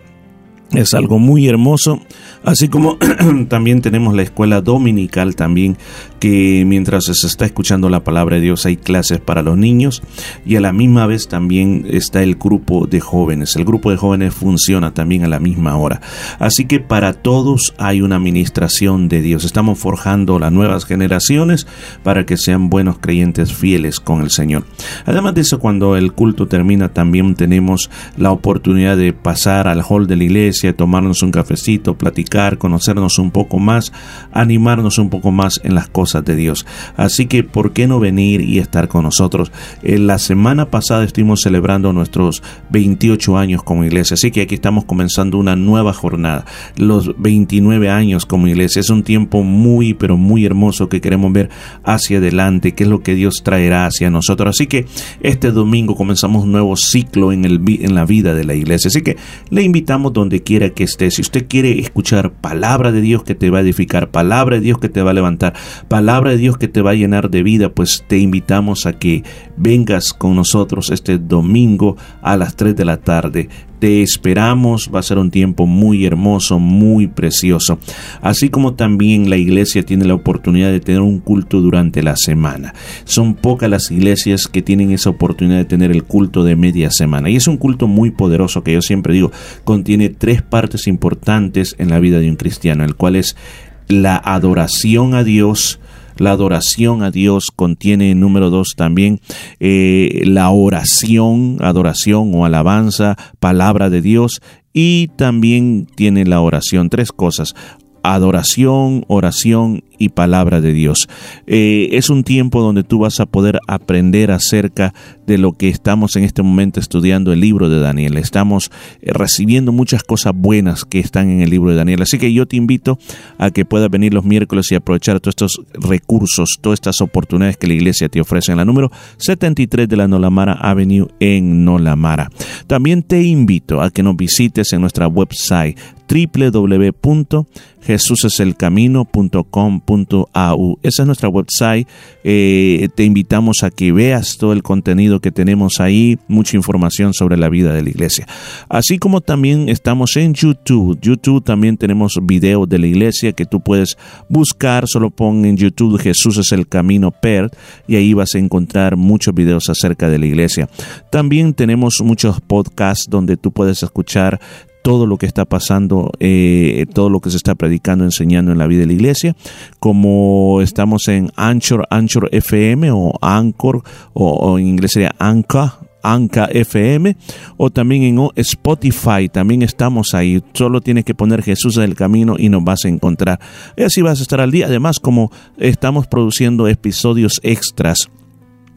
Es algo muy hermoso, así como también tenemos la escuela dominical también, que mientras se está escuchando la palabra de Dios hay clases para los niños y a la misma vez también está el grupo de jóvenes. El grupo de jóvenes funciona también a la misma hora. Así que para todos hay una administración de Dios. Estamos forjando las nuevas generaciones para que sean buenos creyentes fieles con el Señor. Además de eso, cuando el culto termina también tenemos la oportunidad de pasar al hall de la iglesia tomarnos un cafecito, platicar, conocernos un poco más, animarnos un poco más en las cosas de Dios. Así que, ¿por qué no venir y estar con nosotros? En la semana pasada estuvimos celebrando nuestros 28 años como iglesia, así que aquí estamos comenzando una nueva jornada, los 29 años como iglesia. Es un tiempo muy, pero muy hermoso que queremos ver hacia adelante, qué es lo que Dios traerá hacia nosotros. Así que este domingo comenzamos un nuevo ciclo en, el, en la vida de la iglesia. Así que le invitamos donde quiera que esté. Si usted quiere escuchar palabra de Dios que te va a edificar, palabra de Dios que te va a levantar, palabra de Dios que te va a llenar de vida, pues te invitamos a que vengas con nosotros este domingo a las 3 de la tarde te esperamos, va a ser un tiempo muy hermoso, muy precioso. Así como también la iglesia tiene la oportunidad de tener un culto durante la semana. Son pocas las iglesias que tienen esa oportunidad de tener el culto de media semana. Y es un culto muy poderoso que yo siempre digo, contiene tres partes importantes en la vida de un cristiano, el cual es la adoración a Dios, la adoración a Dios contiene, número dos, también eh, la oración, adoración o alabanza, palabra de Dios. Y también tiene la oración, tres cosas adoración, oración y palabra de Dios. Eh, es un tiempo donde tú vas a poder aprender acerca de lo que estamos en este momento estudiando el libro de Daniel. Estamos eh, recibiendo muchas cosas buenas que están en el libro de Daniel. Así que yo te invito a que puedas venir los miércoles y aprovechar todos estos recursos, todas estas oportunidades que la iglesia te ofrece en la número 73 de la Nolamara Avenue en Nolamara. También te invito a que nos visites en nuestra website www.jesuseselcamino.com.au. Esa es nuestra website. Eh, te invitamos a que veas todo el contenido que tenemos ahí, mucha información sobre la vida de la iglesia. Así como también estamos en YouTube. YouTube también tenemos videos de la iglesia que tú puedes buscar. Solo pon en YouTube Jesús es el camino per y ahí vas a encontrar muchos videos acerca de la iglesia. También tenemos muchos podcasts donde tú puedes escuchar todo lo que está pasando, eh, todo lo que se está predicando, enseñando en la vida de la iglesia, como estamos en Anchor, Anchor FM o Anchor, o, en inglés sería Anka, Anka FM o también en Spotify, también estamos ahí. Solo tienes que poner Jesús en el camino y nos vas a encontrar. Y así vas a estar al día. Además, como estamos produciendo episodios extras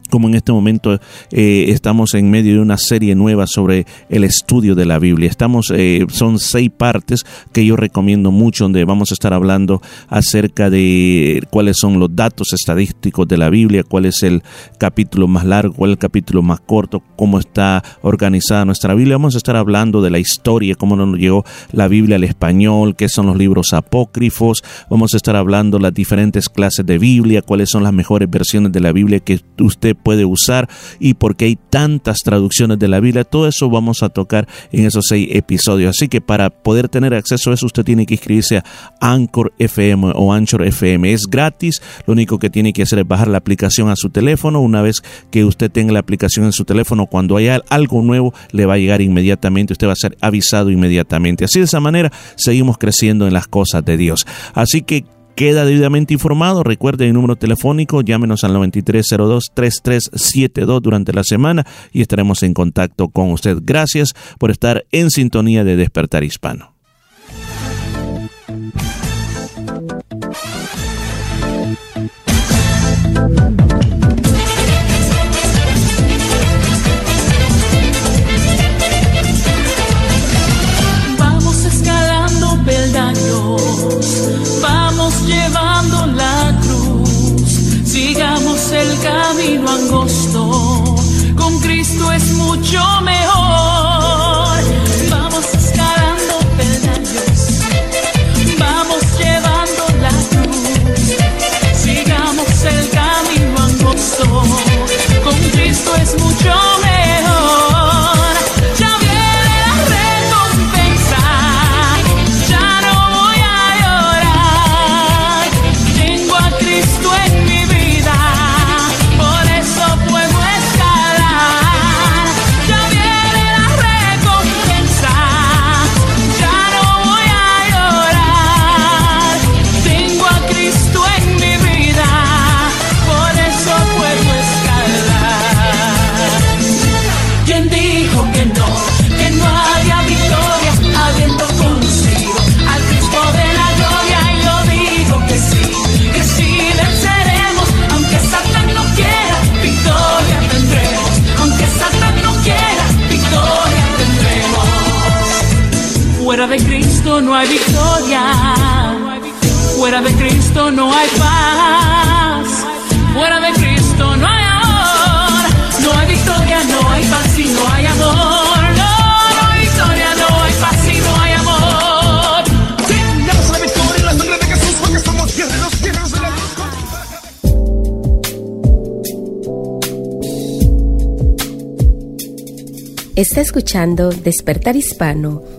como en este momento eh, estamos en medio de una serie nueva sobre el estudio de la Biblia. Estamos, eh, son seis partes que yo recomiendo mucho, donde vamos a estar hablando acerca de cuáles son los datos estadísticos de la Biblia, cuál es el capítulo más largo, cuál es el capítulo más corto, cómo está organizada nuestra Biblia. Vamos a estar hablando de la historia, cómo nos llegó la Biblia al español, qué son los libros apócrifos. Vamos a estar hablando las diferentes clases de Biblia, cuáles son las mejores versiones de la Biblia que usted puede usar y por qué hay tantas traducciones de la Biblia. Todo eso vamos a tocar en esos seis episodios. Así que para poder tener acceso a eso usted tiene que inscribirse a Anchor FM o Anchor FM. Es gratis. Lo único que tiene que hacer es bajar la aplicación a su teléfono. Una vez que usted tenga la aplicación en su teléfono, cuando haya algo nuevo, le va a llegar inmediatamente. Usted va a ser avisado inmediatamente. Así de esa manera seguimos creciendo en las cosas de Dios. Así que queda debidamente informado, recuerde el número telefónico, llámenos al 9302-3372 durante la semana y estaremos en contacto con usted. Gracias por estar en sintonía de Despertar Hispano. Es Fuera de Cristo no hay victoria. Fuera de Cristo no hay paz. Fuera de Cristo no hay amor. No hay victoria, no hay paz y no hay amor. Está escuchando Despertar Hispano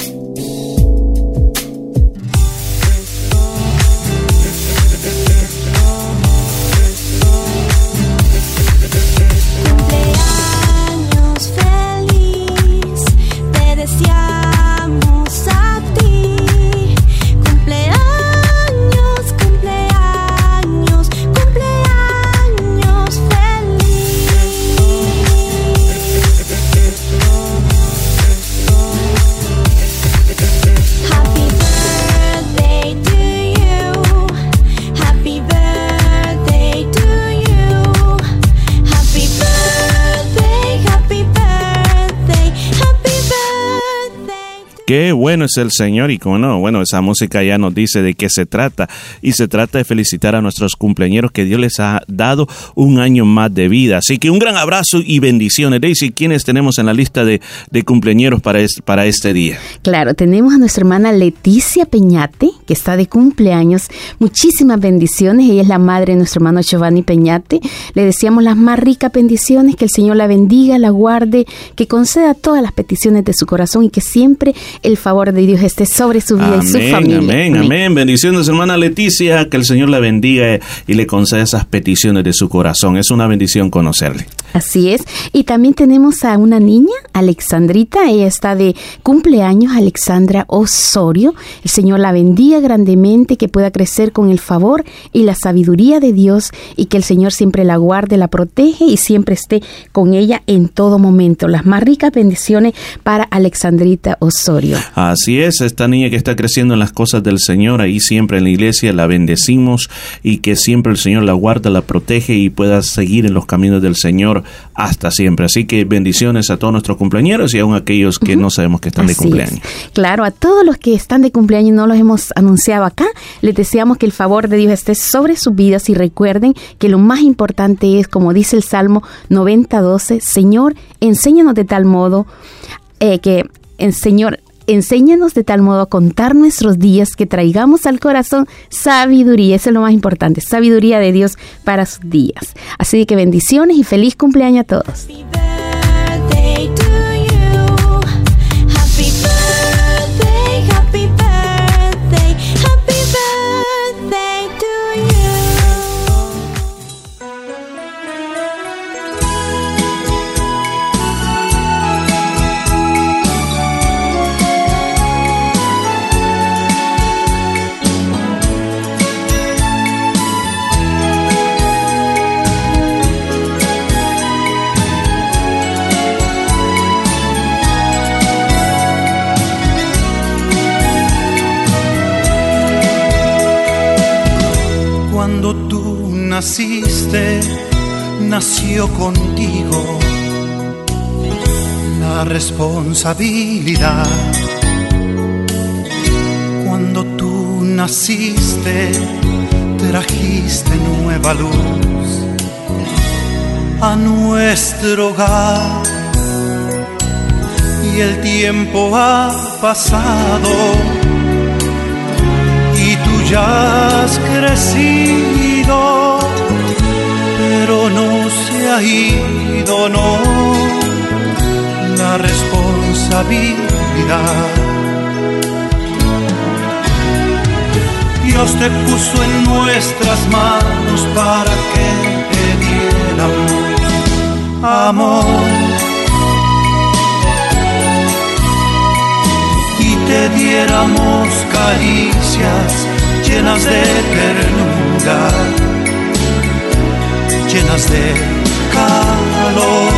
Bueno es el Señor y como no, bueno, esa música ya nos dice de qué se trata y se trata de felicitar a nuestros cumpleaños que Dios les ha dado un año más de vida. Así que un gran abrazo y bendiciones. Daisy, ¿quiénes tenemos en la lista de, de cumpleaños para, este, para este día? Claro, tenemos a nuestra hermana Leticia Peñate, que está de cumpleaños. Muchísimas bendiciones. Ella es la madre de nuestro hermano Giovanni Peñate. Le deseamos las más ricas bendiciones, que el Señor la bendiga, la guarde, que conceda todas las peticiones de su corazón y que siempre el favor de Dios esté sobre su vida y su familia. Amén, amén. Bendiciones, hermana Leticia. Que el Señor la bendiga y le conceda esas peticiones de su corazón. Es una bendición conocerle. Así es. Y también tenemos a una niña, Alexandrita. Ella está de cumpleaños, Alexandra Osorio. El Señor la bendiga grandemente, que pueda crecer con el favor y la sabiduría de Dios y que el Señor siempre la guarde, la protege y siempre esté con ella en todo momento. Las más ricas bendiciones para Alexandrita Osorio. Así es, esta niña que está creciendo en las cosas del Señor, ahí siempre en la iglesia la bendecimos y que siempre el Señor la guarda, la protege y pueda seguir en los caminos del Señor hasta siempre. Así que bendiciones a todos nuestros cumpleaños y aún aquellos que no sabemos que están de cumpleaños. Claro, a todos los que están de cumpleaños no los hemos anunciado acá, les deseamos que el favor de Dios esté sobre sus vidas y recuerden que lo más importante es, como dice el Salmo 90:12, Señor, enséñanos de tal modo eh, que el Señor enséñanos de tal modo a contar nuestros días que traigamos al corazón sabiduría. Eso es lo más importante, sabiduría de Dios para sus días. Así que bendiciones y feliz cumpleaños a todos. Naciste, nació contigo la responsabilidad. Cuando tú naciste, trajiste nueva luz a nuestro hogar. Y el tiempo ha pasado y tú ya has crecido pero no se ha ido, no, la responsabilidad. Dios te puso en nuestras manos para que te diéramos amor. Y te diéramos caricias llenas de ternura llenas de calor.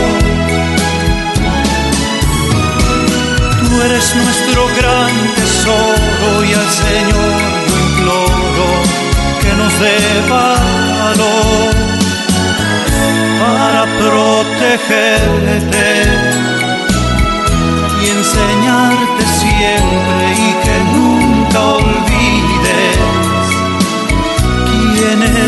Tú eres nuestro gran tesoro y al Señor yo imploro que nos dé valor para protegerte y enseñarte siempre y que nunca olvides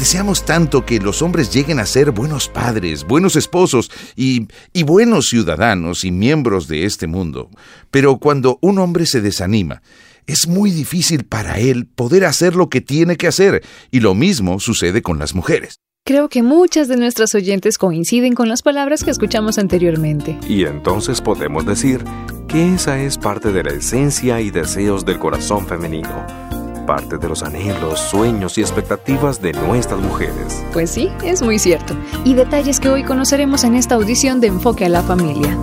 Deseamos tanto que los hombres lleguen a ser buenos padres, buenos esposos y, y, buenos ciudadanos y miembros de este mundo. Pero cuando un hombre se desanima, es muy difícil para él poder hacer lo que tiene que hacer, y lo mismo sucede con las mujeres. Creo que muchas de nuestras oyentes coinciden con las palabras que escuchamos anteriormente. Y entonces podemos decir que esa es parte de la esencia y deseos del corazón femenino parte de los anhelos, sueños y expectativas de nuestras mujeres. Pues sí, es muy cierto. Y detalles que hoy conoceremos en esta audición de Enfoque a la Familia.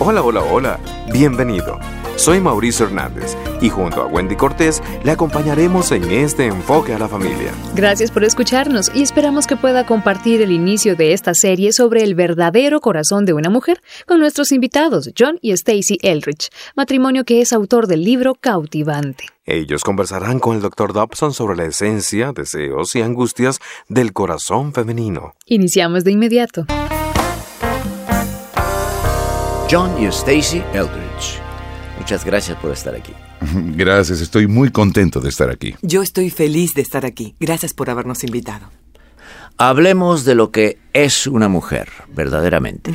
Hola, hola, hola. Bienvenido. Soy Mauricio Hernández y junto a Wendy Cortés le acompañaremos en este enfoque a la familia. Gracias por escucharnos y esperamos que pueda compartir el inicio de esta serie sobre el verdadero corazón de una mujer con nuestros invitados John y Stacy Eldridge, matrimonio que es autor del libro Cautivante. Ellos conversarán con el Dr. Dobson sobre la esencia, deseos y angustias del corazón femenino. Iniciamos de inmediato. John y Stacy Eldridge. Muchas gracias por estar aquí. Gracias, estoy muy contento de estar aquí. Yo estoy feliz de estar aquí. Gracias por habernos invitado. Hablemos de lo que es una mujer, verdaderamente.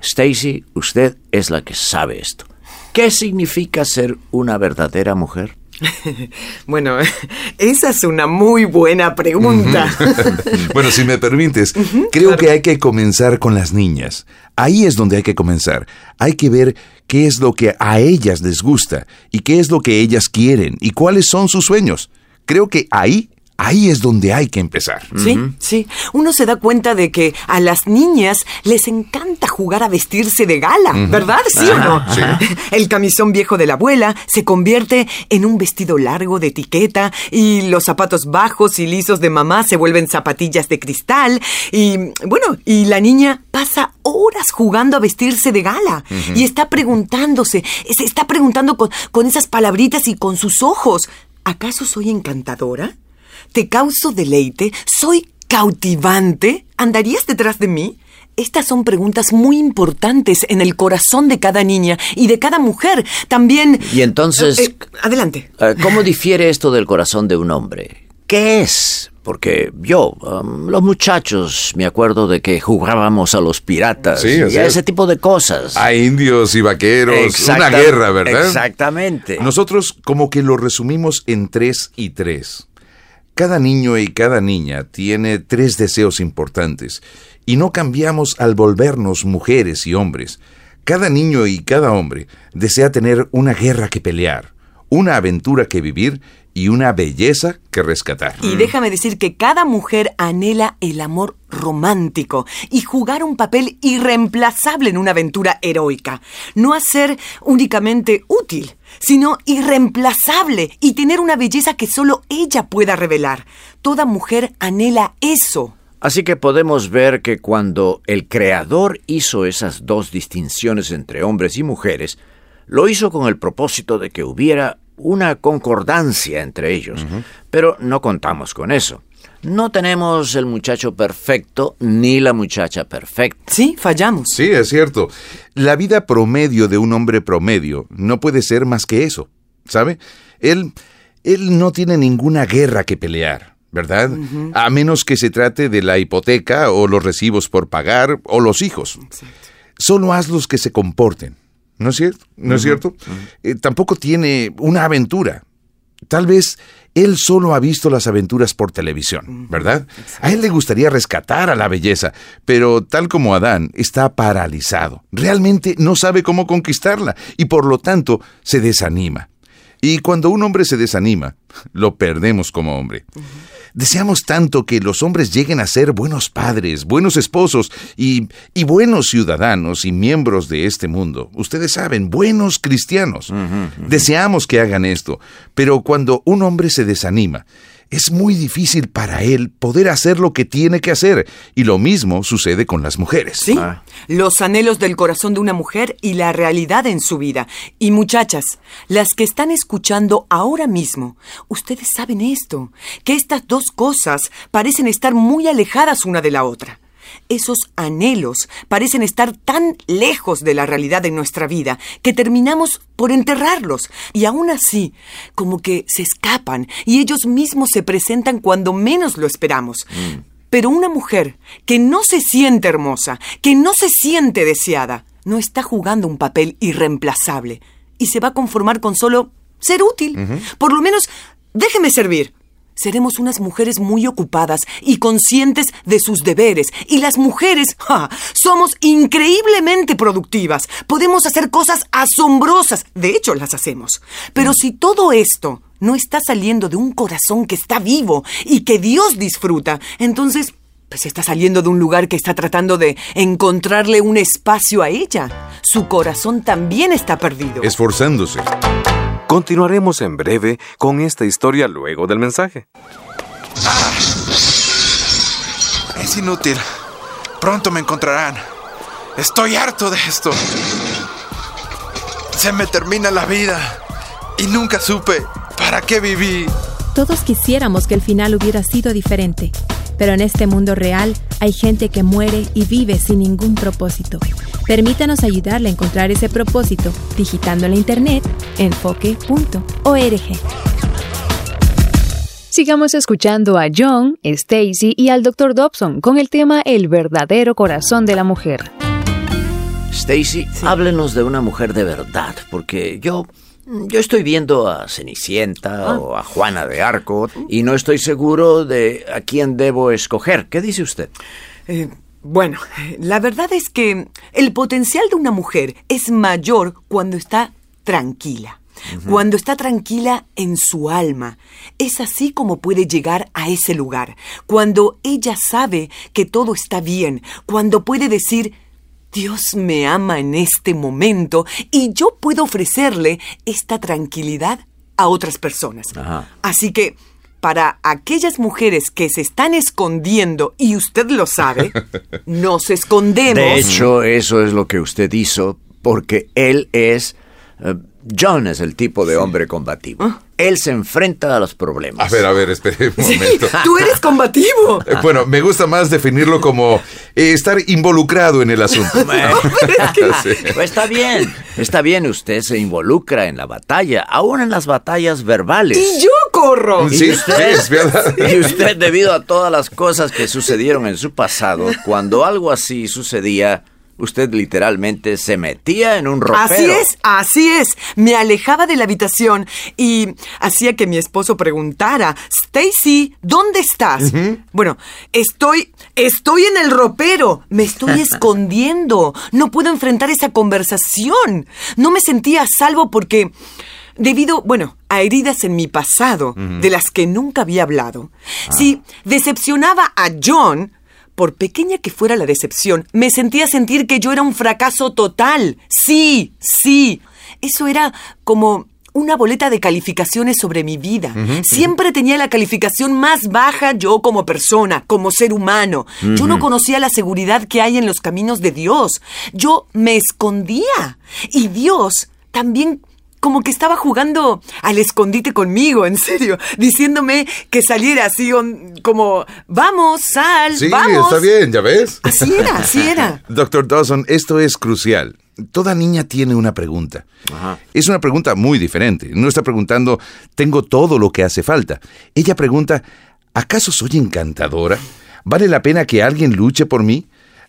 Stacy, usted es la que sabe esto. ¿Qué significa ser una verdadera mujer? bueno, esa es una muy buena pregunta. bueno, si me permites, creo que hay que comenzar con las niñas. Ahí es donde hay que comenzar. Hay que ver qué es lo que a ellas les gusta y qué es lo que ellas quieren y cuáles son sus sueños. Creo que ahí Ahí es donde hay que empezar. Sí, sí. Uno se da cuenta de que a las niñas les encanta jugar a vestirse de gala, ¿verdad? ¿Sí o no? Sí. El camisón viejo de la abuela se convierte en un vestido largo de etiqueta y los zapatos bajos y lisos de mamá se vuelven zapatillas de cristal y bueno, y la niña pasa horas jugando a vestirse de gala y está preguntándose, se está preguntando con, con esas palabritas y con sus ojos, ¿acaso soy encantadora? ¿Te causo deleite? ¿Soy cautivante? ¿Andarías detrás de mí? Estas son preguntas muy importantes en el corazón de cada niña y de cada mujer. También... Y entonces... Eh, adelante. ¿Cómo difiere esto del corazón de un hombre? ¿Qué es? Porque yo, um, los muchachos, me acuerdo de que jugábamos a los piratas sí, y a ese tipo de cosas. A indios y vaqueros, Exacta una guerra, ¿verdad? Exactamente. Nosotros como que lo resumimos en tres y tres. Cada niño y cada niña tiene tres deseos importantes y no cambiamos al volvernos mujeres y hombres. Cada niño y cada hombre desea tener una guerra que pelear, una aventura que vivir y una belleza que rescatar. Y déjame decir que cada mujer anhela el amor romántico y jugar un papel irreemplazable en una aventura heroica. No hacer únicamente útil, sino irreemplazable y tener una belleza que solo ella pueda revelar. Toda mujer anhela eso. Así que podemos ver que cuando el Creador hizo esas dos distinciones entre hombres y mujeres, lo hizo con el propósito de que hubiera una concordancia entre ellos, pero no contamos con eso. No tenemos el muchacho perfecto ni la muchacha perfecta. Sí, fallamos. Sí, es cierto. La vida promedio de un hombre promedio no puede ser más que eso. ¿Sabe? Él, él no tiene ninguna guerra que pelear. ¿Verdad? A menos que se trate de la hipoteca o los recibos por pagar o los hijos. Solo hazlos que se comporten. ¿No es cierto? ¿No es cierto? Eh, tampoco tiene una aventura. Tal vez él solo ha visto las aventuras por televisión, ¿verdad? A él le gustaría rescatar a la belleza, pero tal como Adán, está paralizado. Realmente no sabe cómo conquistarla y por lo tanto se desanima. Y cuando un hombre se desanima, lo perdemos como hombre. Deseamos tanto que los hombres lleguen a ser buenos padres, buenos esposos y, y buenos ciudadanos y miembros de este mundo. Ustedes saben, buenos cristianos. Deseamos que hagan esto, pero cuando un hombre se desanima, es muy difícil para él poder hacer lo que tiene que hacer. Y lo mismo sucede con las mujeres. Sí, los anhelos del corazón de una mujer y la realidad en su vida. Y muchachas, las que están escuchando ahora mismo, ustedes saben esto, que estas dos cosas parecen estar muy alejadas una de la otra. Esos anhelos parecen estar tan lejos de la realidad de nuestra vida que terminamos por enterrarlos y aún así como que se escapan y ellos mismos se presentan cuando menos lo esperamos. Pero una mujer que no se siente hermosa, que no se siente deseada, no está jugando un papel irreemplazable y se va a conformar con solo ser útil. Por lo menos, déjeme servir seremos unas mujeres muy ocupadas y conscientes de sus deberes. Y las mujeres, ¡ja! somos increíblemente productivas. Podemos hacer cosas asombrosas. De hecho, las hacemos. Pero si todo esto no está saliendo de un corazón que está vivo y que Dios disfruta, entonces pues está saliendo de un lugar que está tratando de encontrarle un espacio a ella. Su corazón también está perdido. Esforzándose. Continuaremos en breve con esta historia luego del mensaje. Es inútil. Pronto me encontrarán. Estoy harto de esto. Se me termina la vida. Y nunca supe para qué viví. Todos quisiéramos que el final hubiera sido diferente. Pero en este mundo real hay gente que muere y vive sin ningún propósito. Permítanos ayudarle a encontrar ese propósito digitando en la internet enfoque.org. Sigamos escuchando a John, Stacy y al Dr. Dobson con el tema El verdadero corazón de la mujer. Stacy, háblenos de una mujer de verdad, porque yo yo estoy viendo a Cenicienta Ah. o a Juana de Arco y no estoy seguro de a quién debo escoger. ¿Qué dice usted? Eh, bueno, la verdad es que el potencial de una mujer es mayor cuando está tranquila. Cuando está tranquila en su alma, es así como puede llegar a ese lugar. Cuando ella sabe que todo está bien, cuando puede decir, Dios me ama en este momento y yo puedo ofrecerle esta tranquilidad a otras personas. Así que, para aquellas mujeres que se están escondiendo, y usted lo sabe, nos escondemos. De hecho, eso es lo que usted hizo porque él es... eh, John es el tipo de hombre combativo. Ah. Él se enfrenta a los problemas. A ver, a ver, espere un momento. Tú eres combativo. Eh, Bueno, me gusta más definirlo como eh, estar involucrado en el asunto. Sí. Pues está bien, está bien, usted se involucra en la batalla, aún en las batallas verbales. Y yo corro. Y Sí, usted, sí, es verdad. y usted, debido a todas las cosas que sucedieron en su pasado, cuando algo así sucedía, usted literalmente se metía en un ropero. Así es, así es. Me alejaba de la habitación y hacía que mi esposo preguntara, Stacy, ¿dónde estás? Bueno, estoy, estoy en el ropero. Me estoy escondiendo. No puedo enfrentar esa conversación. No me sentía a salvo porque, debido, bueno, a heridas en mi pasado, de las que nunca había hablado, si decepcionaba a John, por pequeña que fuera la decepción, me sentía sentir que yo era un fracaso total. Sí, sí. Eso era como una boleta de calificaciones sobre mi vida. Siempre tenía la calificación más baja yo como persona, como ser humano. Yo no conocía la seguridad que hay en los caminos de Dios. Yo me escondía. Y Dios también como que estaba jugando al escondite conmigo, en serio, diciéndome que saliera así on- como, vamos, sal, Sí, vamos. está bien, ¿ya ves? Así era, así era. Doctor Dawson, esto es crucial. Toda niña tiene una pregunta. Es una pregunta muy diferente. No está preguntando, tengo todo lo que hace falta. Ella pregunta, ¿acaso soy encantadora? ¿Vale la pena que alguien luche por mí?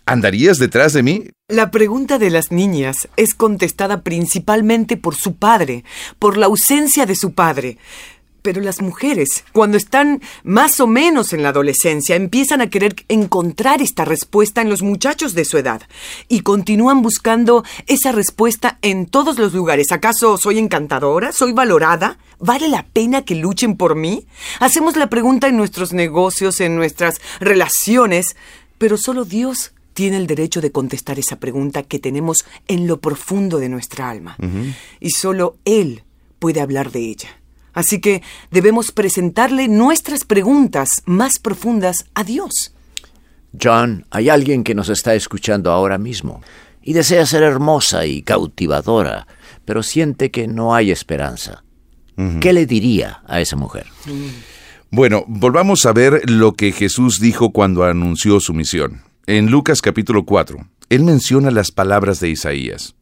¿Andarías detrás de mí? La pregunta de las niñas es contestada principalmente por su padre, por la ausencia de su padre. Pero las mujeres, cuando están más o menos en la adolescencia, empiezan a querer encontrar esta respuesta en los muchachos de su edad y continúan buscando esa respuesta en todos los lugares. ¿Acaso soy encantadora? ¿Soy valorada? ¿Vale la pena que luchen por mí? Hacemos la pregunta en nuestros negocios, en nuestras relaciones, pero solo Dios tiene el derecho de contestar esa pregunta que tenemos en lo profundo de nuestra alma. Y solo Él puede hablar de ella. Así que debemos presentarle nuestras preguntas más profundas a Dios. John, hay alguien que nos está escuchando ahora mismo y desea ser hermosa y cautivadora, pero siente que no hay esperanza. ¿Qué le diría a esa mujer? Bueno, volvamos a ver lo que Jesús dijo cuando anunció su misión. En Lucas capítulo 4, él menciona las palabras de Isaías.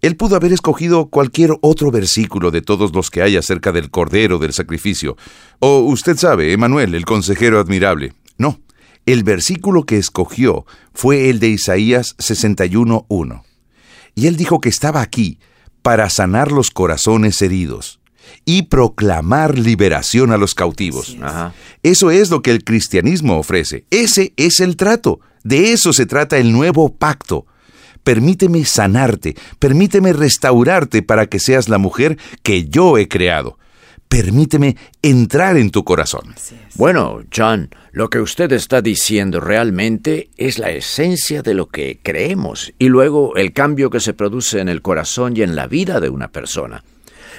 Él pudo haber escogido cualquier otro versículo de todos los que hay acerca del Cordero del Sacrificio. O usted sabe, Emanuel, el consejero admirable. No, el versículo que escogió fue el de Isaías 61.1. Y él dijo que estaba aquí para sanar los corazones heridos y proclamar liberación a los cautivos. Eso es lo que el cristianismo ofrece. Ese es el trato. De eso se trata el nuevo pacto. Permíteme sanarte, permíteme restaurarte para que seas la mujer que yo he creado. Permíteme entrar en tu corazón. Bueno, John, lo que usted está diciendo realmente es la esencia de lo que creemos y luego el cambio que se produce en el corazón y en la vida de una persona.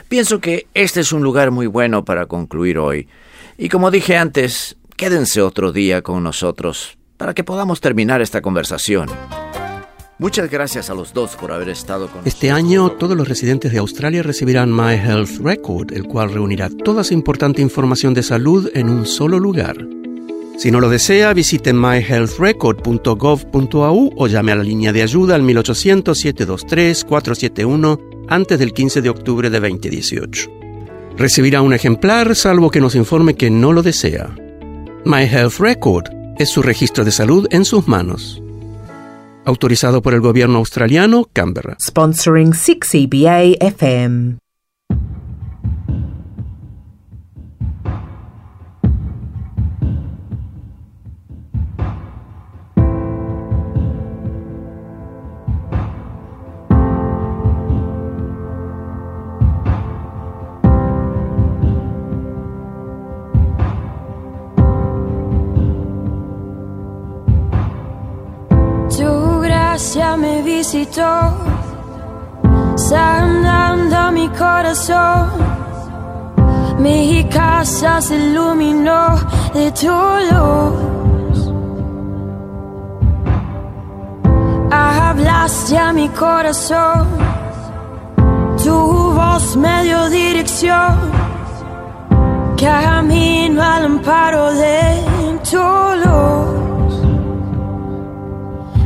Pienso que este es un lugar muy bueno para concluir hoy. Y como dije antes, quédense otro día con nosotros para que podamos terminar esta conversación. Muchas gracias a los dos por haber estado con Este año todos los residentes de Australia recibirán My Health Record, el cual reunirá toda su importante información de salud en un solo lugar. Si no lo desea, visite myhealthrecord.gov.au o llame a la línea de ayuda al 1800-723-471 antes del 15 de octubre de 2018. Recibirá un ejemplar salvo que nos informe que no lo desea. My Health Record es su registro de salud en sus manos. Autorizado por el gobierno australiano, Canberra. Sponsoring 6EBA FM. Visitó, sanando mi corazón. Mi casa se iluminó de tu luz. Hablaste a mi corazón, tu voz me dio dirección. Camino al amparo de tu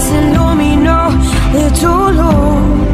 Se iluminó de tu luz.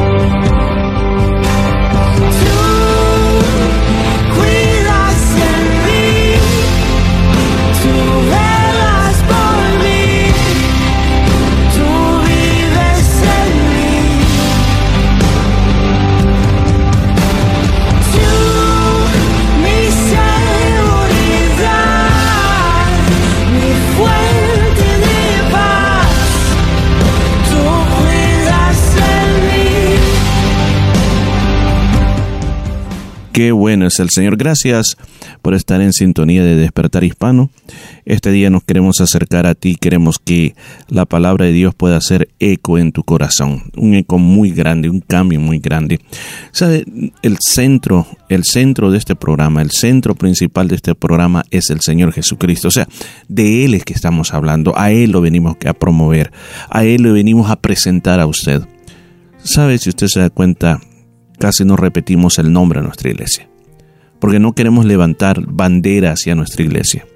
Qué bueno es el Señor. Gracias por estar en sintonía de Despertar Hispano. Este día nos queremos acercar a ti. Queremos que la palabra de Dios pueda hacer eco en tu corazón. Un eco muy grande, un cambio muy grande. ¿Sabe? El centro, el centro de este programa, el centro principal de este programa es el Señor Jesucristo. O sea, de Él es que estamos hablando. A Él lo venimos a promover. A Él lo venimos a presentar a usted. ¿Sabe? Si usted se da cuenta, casi no repetimos el nombre de nuestra iglesia, porque no queremos levantar bandera hacia nuestra iglesia.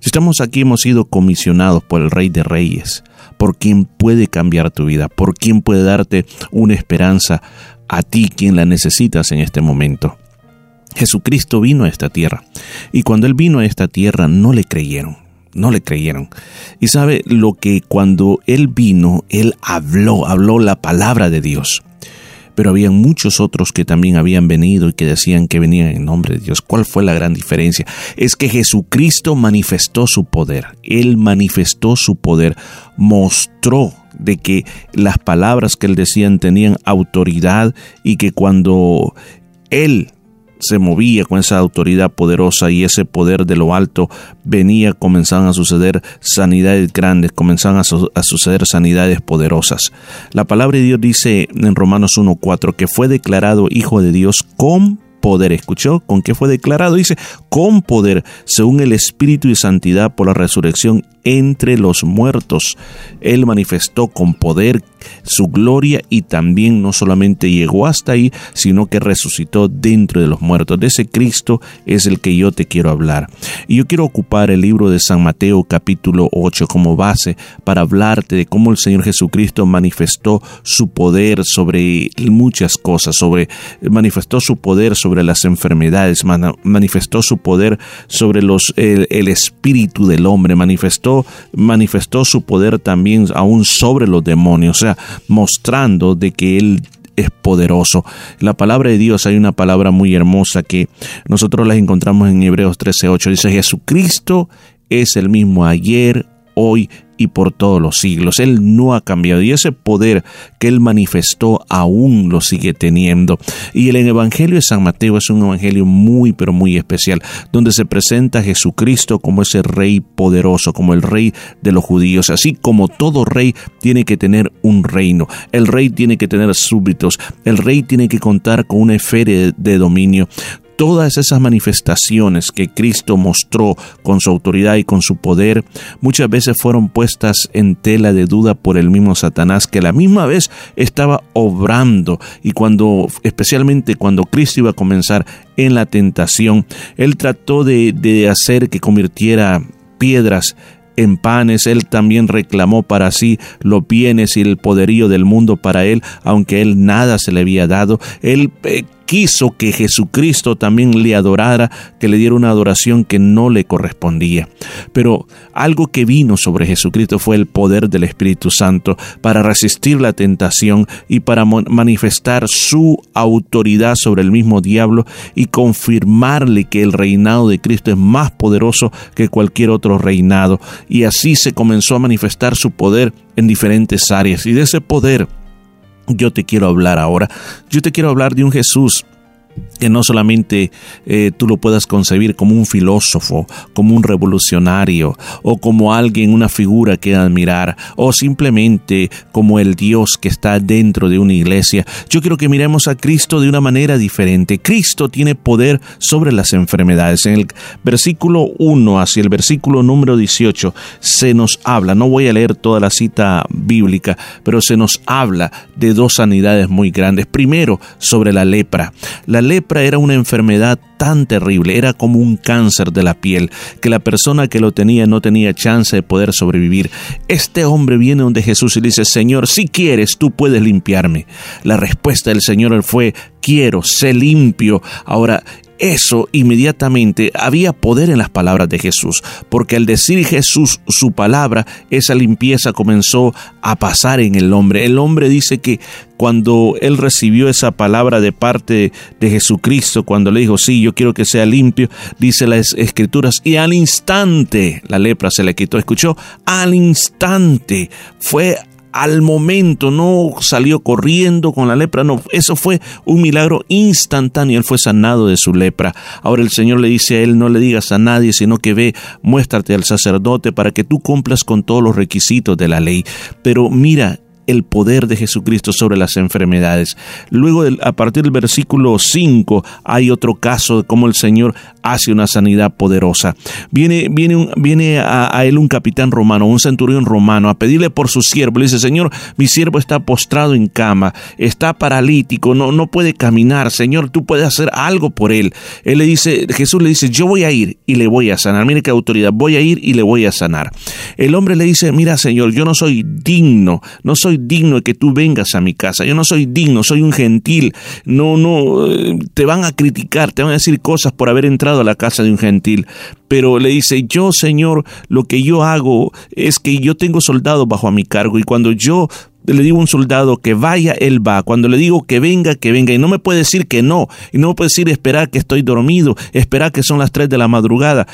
Si estamos aquí hemos sido comisionados por el Rey de Reyes, por quien puede cambiar tu vida, por quien puede darte una esperanza a ti quien la necesitas en este momento. Jesucristo vino a esta tierra y cuando Él vino a esta tierra no le creyeron, no le creyeron. Y sabe lo que cuando Él vino, Él habló, habló la palabra de Dios pero había muchos otros que también habían venido y que decían que venían en nombre de Dios. ¿Cuál fue la gran diferencia? Es que Jesucristo manifestó su poder, Él manifestó su poder, mostró de que las palabras que él decían tenían autoridad y que cuando él se movía con esa autoridad poderosa y ese poder de lo alto venía, comenzaban a suceder sanidades grandes, comenzaban a, suceder sanidades poderosas. La palabra de Dios dice en Romanos 1.4 que fue declarado hijo de Dios con poder. ¿Escuchó? ¿Con qué fue declarado? Dice, con poder, según el Espíritu y Santidad por la resurrección entre los muertos. Él manifestó con poder su gloria y también no solamente llegó hasta ahí, sino que resucitó dentro de los muertos. De ese Cristo es el que yo te quiero hablar. Y yo quiero ocupar el libro de San Mateo capítulo 8 como base para hablarte de cómo el Señor Jesucristo manifestó su poder sobre muchas cosas, sobre manifestó su poder sobre las enfermedades, manifestó su poder sobre los el, el espíritu del hombre, manifestó manifestó su poder también aún sobre los demonios, o sea, mostrando de que él es poderoso. La palabra de Dios, hay una palabra muy hermosa que nosotros la encontramos en Hebreos 13:8. Dice, Jesucristo es el mismo ayer, hoy y por todos los siglos. Él no ha cambiado y ese poder que Él manifestó aún lo sigue teniendo. Y el Evangelio de San Mateo es un Evangelio muy pero muy especial, donde se presenta a Jesucristo como ese rey poderoso, como el rey de los judíos. Así como todo rey tiene que tener un reino, el rey tiene que tener súbditos, el rey tiene que contar con una esfera de dominio todas esas manifestaciones que Cristo mostró con su autoridad y con su poder, muchas veces fueron puestas en tela de duda por el mismo Satanás, que a la misma vez estaba obrando y cuando, especialmente cuando Cristo iba a comenzar en la tentación, él trató de, hacer que convirtiera piedras en panes, él también reclamó para sí los bienes y el poderío del mundo para él, aunque él nada se le había dado. Él eh, quiso que Jesucristo también le adorara, que le diera una adoración que no le correspondía. Pero algo que vino sobre Jesucristo fue el poder del Espíritu Santo para resistir la tentación y para manifestar su autoridad sobre el mismo diablo y confirmarle que el reinado de Cristo es más poderoso que cualquier otro reinado. Y así se comenzó a manifestar su poder en diferentes áreas. Y de ese poder yo te quiero hablar ahora. Yo te quiero hablar de un Jesús que no solamente eh, tú lo puedas concebir como un filósofo, como un revolucionario, o como alguien, una figura que admirar, o simplemente como el Dios que está dentro de una iglesia. Yo quiero que miremos a Cristo de una manera diferente. Cristo tiene poder sobre las enfermedades. En el versículo 1 hacia el versículo número 18 se nos habla, no voy a leer toda la cita bíblica, pero se nos habla de dos sanidades muy grandes. Primero, sobre la lepra. La lepra era una enfermedad tan terrible, era como un cáncer de la piel, que la persona que lo tenía no tenía chance de poder sobrevivir. Este hombre viene donde Jesús y le dice, Señor, si quieres, tú puedes limpiarme. La respuesta del Señor fue, quiero, sé limpio. Ahora, eso inmediatamente había poder en las palabras de Jesús, porque al decir Jesús su palabra, esa limpieza comenzó a pasar en el hombre. El hombre dice que cuando él recibió esa palabra de parte de Jesucristo, cuando le dijo, sí, yo quiero que sea limpio, dice las escrituras, y al instante la lepra se le quitó. ¿Escuchó? Al instante fue al momento, no salió corriendo con la lepra, no, eso fue un milagro instantáneo, él fue sanado de su lepra. Ahora el Señor le dice a él, no le digas a nadie, sino que ve, muéstrate al sacerdote para que tú cumplas con todos los requisitos de la ley. Pero mira, el poder de Jesucristo sobre las enfermedades. Luego, a partir del versículo 5, hay otro caso de cómo el Señor hace una sanidad poderosa. Viene, viene, viene a, él un capitán romano, un centurión romano, a pedirle por su siervo. Le dice, Señor, mi siervo está postrado en cama, está paralítico, no, no puede caminar. Señor, tú puedes hacer algo por él. Él le dice, Jesús le dice, yo voy a ir y le voy a sanar. Mire qué autoridad, voy a ir y le voy a sanar. El hombre le dice, mira, Señor, yo no soy digno, no soy digno de que tú vengas a mi casa. Yo no soy digno, soy un gentil. No, no, eh, te van a criticar, te van a decir cosas por haber entrado a la casa de un gentil. Pero le dice, yo, Señor, lo que yo hago es que yo tengo soldados bajo a mi cargo y cuando yo le digo a un soldado que vaya, él va. Cuando le digo que venga, que venga. Y no me puede decir que no. Y no me puede decir esperar que estoy dormido, esperar que son las tres de la madrugada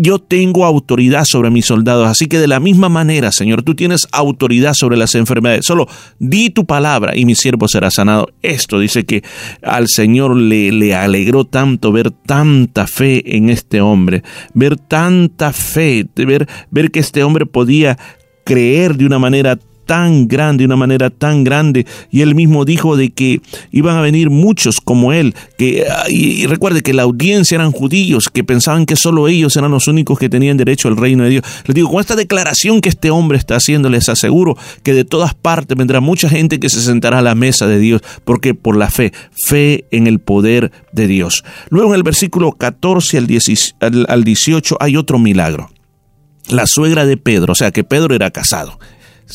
yo tengo autoridad sobre mis soldados. Así que de la misma manera, Señor, tú tienes autoridad sobre las enfermedades. Solo di tu palabra y mi siervo será sanado. Esto dice que al Señor le, le alegró tanto ver tanta fe en este hombre, ver tanta fe, ver, ver que este hombre podía creer de una manera tan grande, de una manera tan grande. Y él mismo dijo de que iban a venir muchos como él. Que, y, recuerde que la audiencia eran judíos, que pensaban que solo ellos eran los únicos que tenían derecho al reino de Dios. Les digo, con esta declaración que este hombre está haciendo, les aseguro que de todas partes vendrá mucha gente que se sentará a la mesa de Dios, porque por la fe, fe en el poder de Dios. Luego en el versículo 14 al, al 18 hay otro milagro. La suegra de Pedro, o sea que Pedro era casado.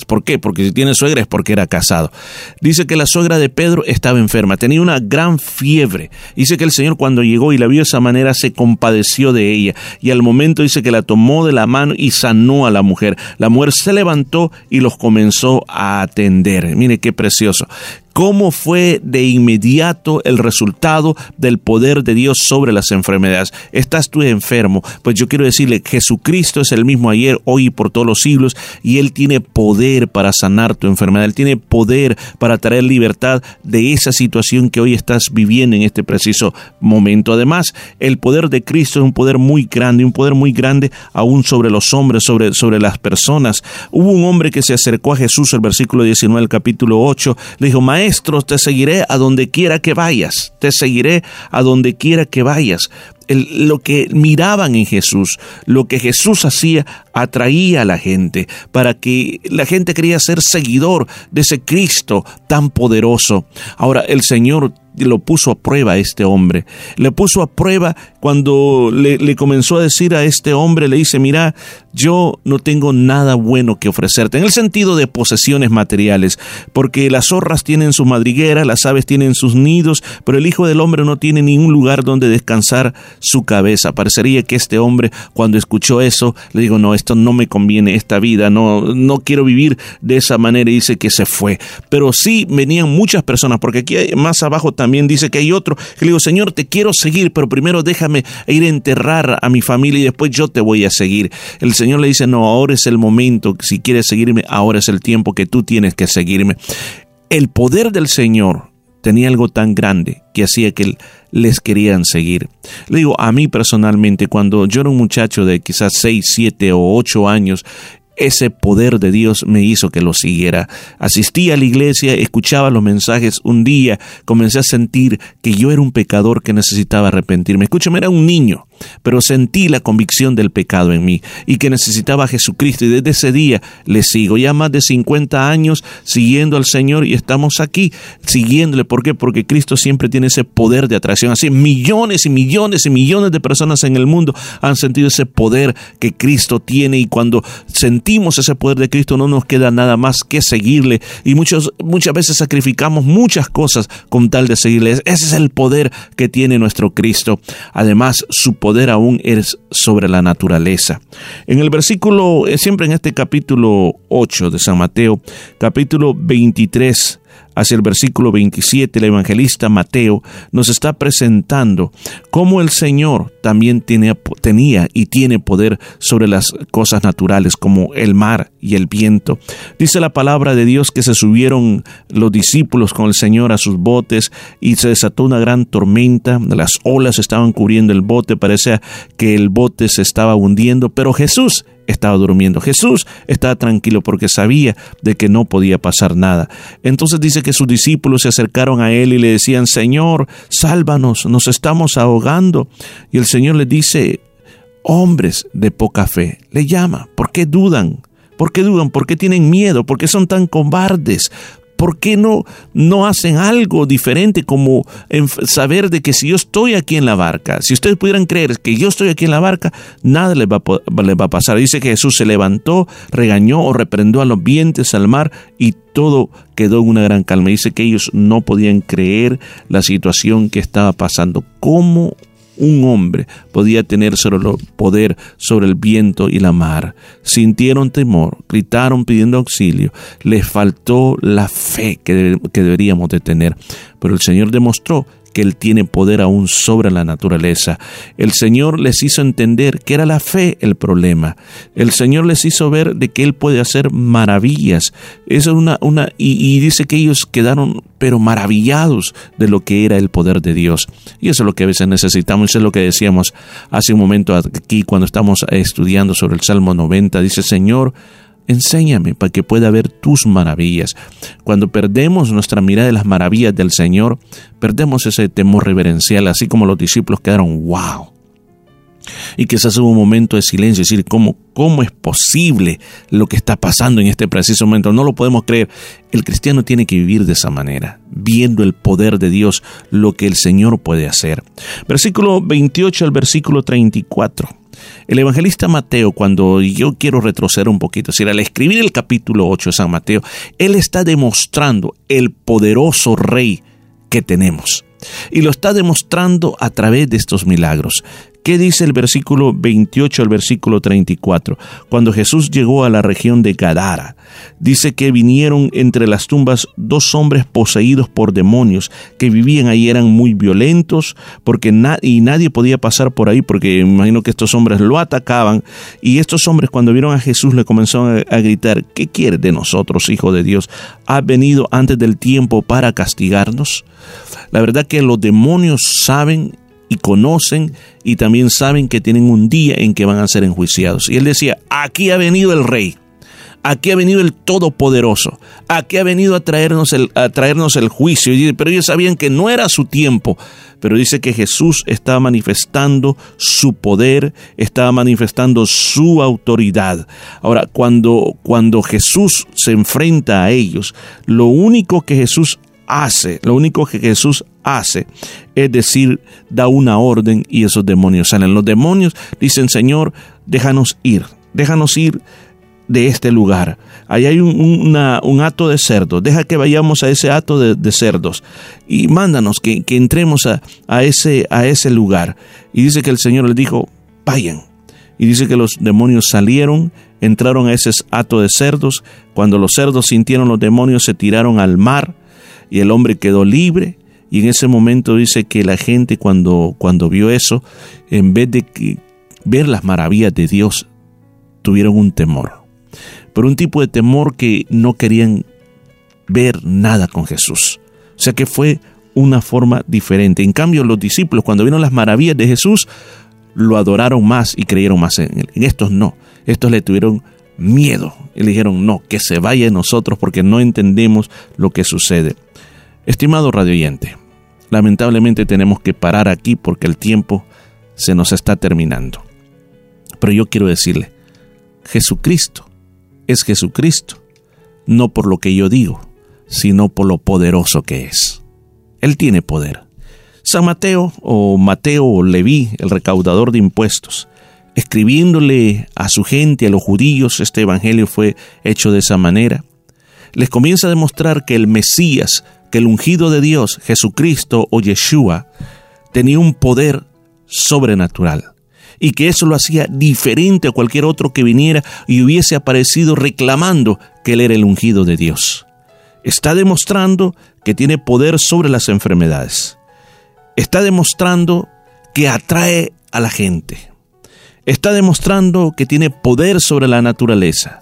¿Por qué? Porque si tiene suegra es porque era casado. Dice que la suegra de Pedro estaba enferma, tenía una gran fiebre. Dice que el Señor cuando llegó y la vio de esa manera se compadeció de ella y al momento dice que la tomó de la mano y sanó a la mujer. La mujer se levantó y los comenzó a atender. Mire qué precioso cómo fue de inmediato el resultado del poder de Dios sobre las enfermedades. ¿Estás tú enfermo? Pues yo quiero decirle, Jesucristo es el mismo ayer, hoy y por todos los siglos, y Él tiene poder para sanar tu enfermedad, Él tiene poder para traer libertad de esa situación que hoy estás viviendo en este preciso momento. Además, el poder de Cristo es un poder muy grande, un poder muy grande aún sobre los hombres, sobre, sobre las personas. Hubo un hombre que se acercó a Jesús, el versículo 19 del capítulo 8, le dijo, Maestro, te seguiré a donde quiera que vayas, te seguiré a donde quiera que vayas. lo que miraban en Jesús, lo que Jesús hacía, atraía a la gente, para que la gente quería ser seguidor de ese Cristo tan poderoso. Ahora, el Señor lo puso a prueba a este hombre. Le puso a prueba cuando le, comenzó a decir a este hombre, le dice, mira, yo no tengo nada bueno que ofrecerte, en el sentido de posesiones materiales, porque las zorras tienen su madriguera, las aves tienen sus nidos, pero el Hijo del Hombre no tiene ningún lugar donde descansar su cabeza. Parecería que este hombre, cuando escuchó eso, le digo, no, esto no me conviene, esta vida, no, no quiero vivir de esa manera, y dice que se fue. Pero sí venían muchas personas, porque aquí más abajo también dice que hay otro, le digo, Señor, te quiero seguir, pero primero déjame ir a enterrar a mi familia y después yo te voy a seguir. El Señor le dice, no, ahora es el momento, si quieres seguirme, ahora es el tiempo que tú tienes que seguirme. El poder del Señor tenía algo tan grande que hacía que les querían seguir. Le digo, a mí personalmente, cuando yo era un muchacho de quizás 6, 7 o 8 años, ese poder de Dios me hizo que lo siguiera. Asistí a la iglesia, escuchaba los mensajes. Un día comencé a sentir que yo era un pecador que necesitaba arrepentirme. Escúchame, era un niño, pero sentí la convicción del pecado en mí y que necesitaba a Jesucristo. Y desde ese día le sigo. Ya más de 50 años siguiendo al Señor y estamos aquí siguiéndole. ¿Por qué? Porque Cristo siempre tiene ese poder de atracción. Así millones y millones y millones de personas en el mundo han sentido ese poder que Cristo tiene y cuando sentimos ese poder de Cristo, no nos queda nada más que seguirle. Y muchos, muchas veces sacrificamos muchas cosas con tal de seguirle. Ese es el poder que tiene nuestro Cristo. Además, su poder aún es sobre la naturaleza. En el versículo, eh, siempre en este capítulo 8 de San Mateo, capítulo 23, hacia el versículo 27, el evangelista Mateo nos está presentando cómo el Señor también tenía y tiene poder sobre las cosas naturales como el mar y el viento. Dice la palabra de Dios que se subieron los discípulos con el Señor a sus botes y se desató una gran tormenta, las olas estaban cubriendo el bote, parecía que el bote se estaba hundiendo, pero Jesús estaba durmiendo. Jesús estaba tranquilo porque sabía de que no podía pasar nada. Entonces dice que sus discípulos se acercaron a él y le decían, Señor, sálvanos, nos estamos ahogando. Y el Señor le dice, hombres de poca fe, le llama, ¿por qué dudan? ¿Por qué dudan? ¿Por qué tienen miedo? ¿Por qué son tan cobardes? ¿Por qué no, no hacen algo diferente como saber de que si yo estoy aquí en la barca, si ustedes pudieran creer que yo estoy aquí en la barca, nada les va, les va a pasar? Dice que Jesús se levantó, regañó o reprendió a los vientos, al mar y todo quedó en una gran calma. Dice que ellos no podían creer la situación que estaba pasando. ¿Cómo un hombre podía tener solo poder sobre el viento y la mar. Sintieron temor, gritaron pidiendo auxilio, les faltó la fe que, que deberíamos de tener. Pero el Señor demostró que Él tiene poder aún sobre la naturaleza. El Señor les hizo entender que era la fe el problema. El Señor les hizo ver de que Él puede hacer maravillas. Es una, una, y, dice que ellos quedaron pero maravillados de lo que era el poder de Dios. Y eso es lo que a veces necesitamos, eso es lo que decíamos hace un momento aquí cuando estamos estudiando sobre el Salmo 90. Dice, Señor, Enséñame para que pueda ver tus maravillas. Cuando perdemos nuestra mirada de las maravillas del Señor, perdemos ese temor reverencial, así como los discípulos quedaron, wow. Y quizás hubo un momento de silencio, decir, ¿cómo, ¿cómo es posible lo que está pasando en este preciso momento? No lo podemos creer. El cristiano tiene que vivir de esa manera, viendo el poder de Dios, lo que el Señor puede hacer. Versículo 28 al versículo 34. El evangelista Mateo, cuando yo quiero retroceder un poquito, es decir, al escribir el capítulo 8 de San Mateo, él está demostrando el poderoso rey que tenemos. Y lo está demostrando a través de estos milagros. ¿Qué dice el versículo 28 al versículo 34? Cuando Jesús llegó a la región de Gadara, dice que vinieron entre las tumbas dos hombres poseídos por demonios que vivían ahí, eran muy violentos porque y nadie podía pasar por ahí porque imagino que estos hombres lo atacaban y estos hombres cuando vieron a Jesús le comenzaron a, a gritar, ¿qué quiere de nosotros, Hijo de Dios? ¿Ha venido antes del tiempo para castigarnos? La verdad que los demonios saben y conocen y también saben que tienen un día en que van a ser enjuiciados. Y él decía, aquí ha venido el rey, aquí ha venido el Todopoderoso, aquí ha venido a traernos el, a traernos el juicio. Pero ellos sabían que no era su tiempo. Pero dice que Jesús estaba manifestando su poder, estaba manifestando su autoridad. Ahora, cuando, cuando Jesús se enfrenta a ellos, lo único que Jesús hace, lo único que Jesús hace es decir, da una orden y esos demonios salen. Los demonios dicen, Señor, déjanos ir, déjanos ir de este lugar. Ahí hay un, una, un hato de cerdos. Deja que vayamos a ese hato de, cerdos y mándanos que, entremos a, a, ese, a ese lugar. Y dice que el Señor les dijo, vayan. Y dice que los demonios salieron, entraron a ese hato de cerdos. Cuando los cerdos sintieron los demonios, se tiraron al mar y el hombre quedó libre. Y en ese momento dice que la gente cuando, cuando vio eso, en vez de ver las maravillas de Dios, tuvieron un temor. Pero un tipo de temor que no querían ver nada con Jesús. O sea que fue una forma diferente. En cambio, los discípulos, cuando vieron las maravillas de Jesús, lo adoraron más y creyeron más en él. En estos no. Estos le tuvieron miedo y le dijeron, no, que se vaya nosotros porque no entendemos lo que sucede. Estimado radioyente, lamentablemente tenemos que parar aquí porque el tiempo se nos está terminando. Pero yo quiero decirle, Jesucristo es Jesucristo, no por lo que yo digo, sino por lo poderoso que es. Él tiene poder. San Mateo o Mateo o Leví, el recaudador de impuestos, escribiéndole a su gente, a los judíos, este evangelio fue hecho de esa manera, les comienza a demostrar que el Mesías que el ungido de Dios, Jesucristo o Yeshua, tenía un poder sobrenatural y que eso lo hacía diferente a cualquier otro que viniera y hubiese aparecido reclamando que él era el ungido de Dios. Está demostrando que tiene poder sobre las enfermedades. Está demostrando que atrae a la gente. Está demostrando que tiene poder sobre la naturaleza.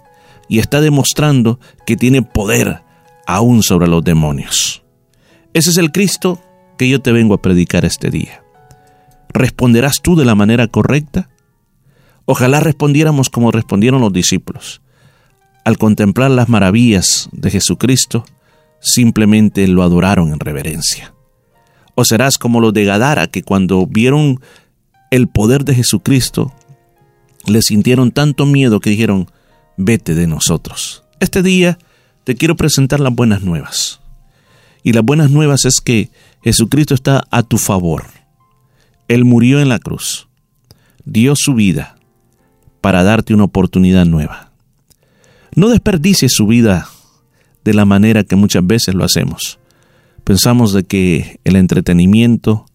Y está demostrando que tiene poder aún sobre los demonios. Ese es el Cristo que yo te vengo a predicar este día. ¿Responderás tú de la manera correcta? Ojalá respondiéramos como respondieron los discípulos. Al contemplar las maravillas de Jesucristo, simplemente lo adoraron en reverencia. O serás como los de Gadara, que cuando vieron el poder de Jesucristo, le sintieron tanto miedo que dijeron, vete de nosotros. Este día te quiero presentar las buenas nuevas. Y las buenas nuevas es que Jesucristo está a tu favor. Él murió en la cruz, dio su vida para darte una oportunidad nueva. No desperdicies su vida de la manera que muchas veces lo hacemos. Pensamos de que el entretenimiento,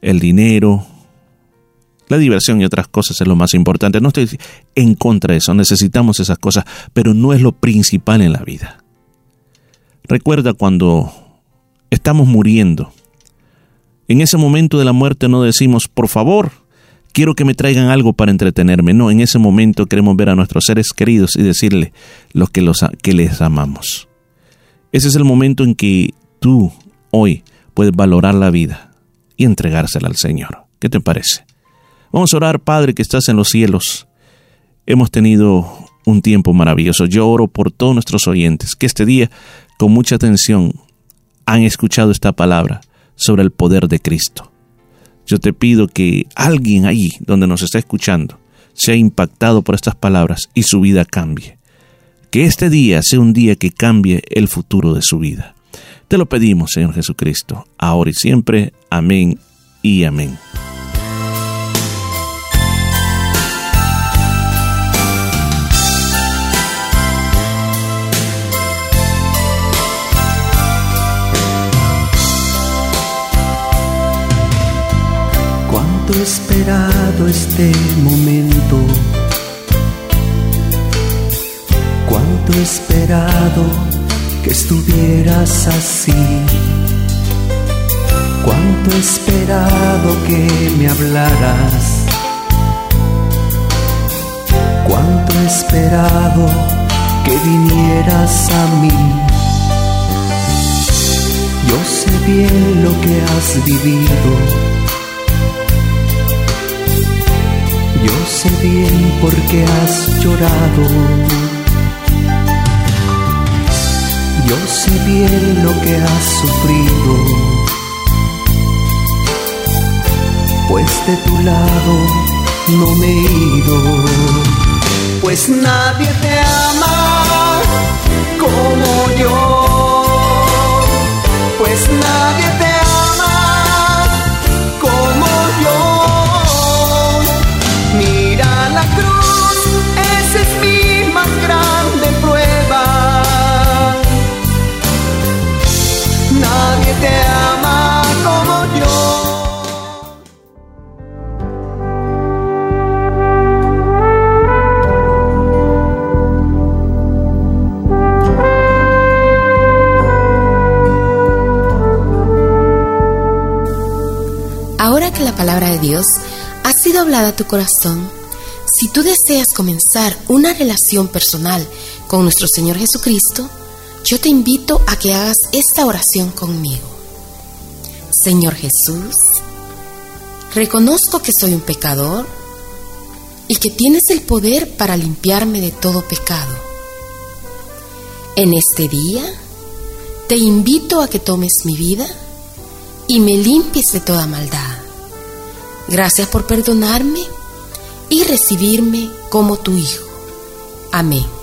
el dinero, la diversión y otras cosas es lo más importante. No estoy en contra de eso, necesitamos esas cosas, pero no es lo principal en la vida. Recuerda cuando estamos muriendo. En ese momento de la muerte no decimos, por favor, quiero que me traigan algo para entretenerme. No, en ese momento queremos ver a nuestros seres queridos y decirle lo que, los, que les amamos. Ese es el momento en que tú hoy puedes valorar la vida y entregársela al Señor. ¿Qué te parece? Vamos a orar, Padre, que estás en los cielos. Hemos tenido un tiempo maravilloso. Yo oro por todos nuestros oyentes, que este día, con mucha atención, han escuchado esta palabra sobre el poder de Cristo. Yo te pido que alguien ahí donde nos está escuchando sea impactado por estas palabras y su vida cambie. Que este día sea un día que cambie el futuro de su vida. Te lo pedimos, Señor Jesucristo, ahora y siempre. Amén y amén. Esperado este momento. Cuánto he esperado que estuvieras así. Cuánto he esperado que me hablaras. Cuánto he esperado que vinieras a mí. Yo sé bien lo que has vivido sé bien por qué has llorado. Yo sé bien lo que has sufrido. Pues de tu lado no me he ido. Pues nadie te ama como yo. Pues nadie te palabra de Dios ha sido hablada a tu corazón, si tú deseas comenzar una relación personal con nuestro Señor Jesucristo, yo te invito a que hagas esta oración conmigo. Señor Jesús, reconozco que soy un pecador y que tienes el poder para limpiarme de todo pecado. En este día, te invito a que tomes mi vida y me limpies de toda maldad. Gracias por perdonarme y recibirme como tu hijo. Amén.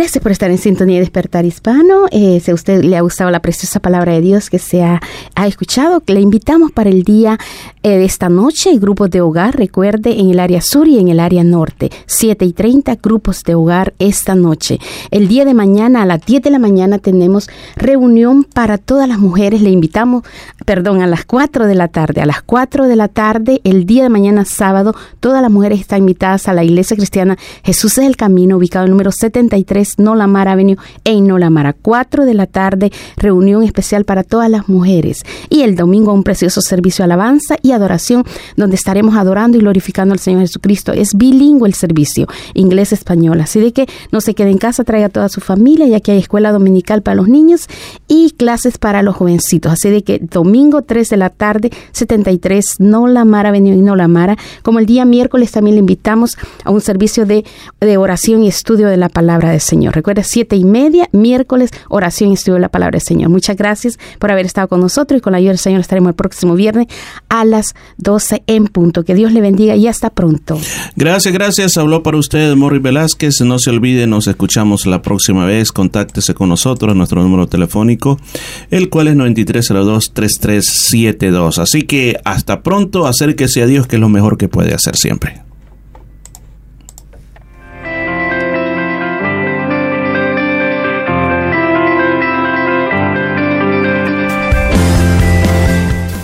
Y gracias por estar en sintonía de Despertar Hispano. Eh, si a usted le ha gustado la preciosa palabra de Dios que se ha, escuchado, le invitamos para el día eh, de esta noche, grupos de hogar, recuerde, en el área sur y en el área norte. 7 y 30 grupos de hogar esta noche. El día de mañana, a las 10 de la mañana, tenemos reunión para todas las mujeres. Le invitamos, perdón, a las 4 de la tarde. A las 4 de la tarde, el día de mañana, sábado, todas las mujeres están invitadas a la iglesia cristiana Jesús es el Camino, ubicado en número 73 73 Nolamar Avenue en Nolamara. 4 de la tarde, reunión especial para todas las mujeres. Y el domingo un precioso servicio de alabanza y adoración donde estaremos adorando y glorificando al Señor Jesucristo. Es bilingüe el servicio, inglés-español. Así de que no se quede en casa, traiga a toda su familia, ya que hay escuela dominical para los niños y clases para los jovencitos. Así de que domingo 3 de la tarde, 73 Nolamara Avenue y Nolamara. Como el día miércoles también le invitamos a un servicio de, de oración y estudio de la palabra del Señor. Recuerda, siete y media, miércoles, oración y estudio de la palabra del Señor. Muchas gracias por haber estado con nosotros y con la ayuda del Señor estaremos el próximo viernes a las 12 en punto. Que Dios le bendiga y hasta pronto. Gracias, gracias. Habló para usted Morri Velázquez. No se olvide, nos escuchamos la próxima vez. Contáctese con nosotros, nuestro número telefónico, el cual es 9302-3372. Así que hasta pronto, acérquese a Dios, que es lo mejor que puede hacer siempre.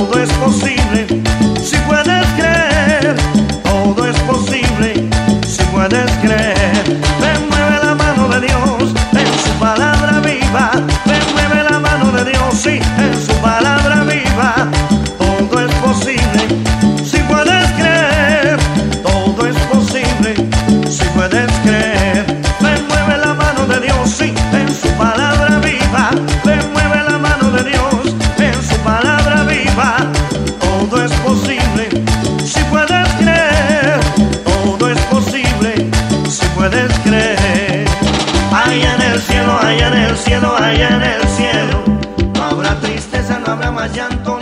Todo es posible si puedes creer. Todo es posible si puedes creer. Mueve la mano de Dios en su palabra viva. Me mueve la mano de Dios, sí, en el cielo, allá en el cielo, allá en el cielo. No habrá tristeza, no habrá más llanto.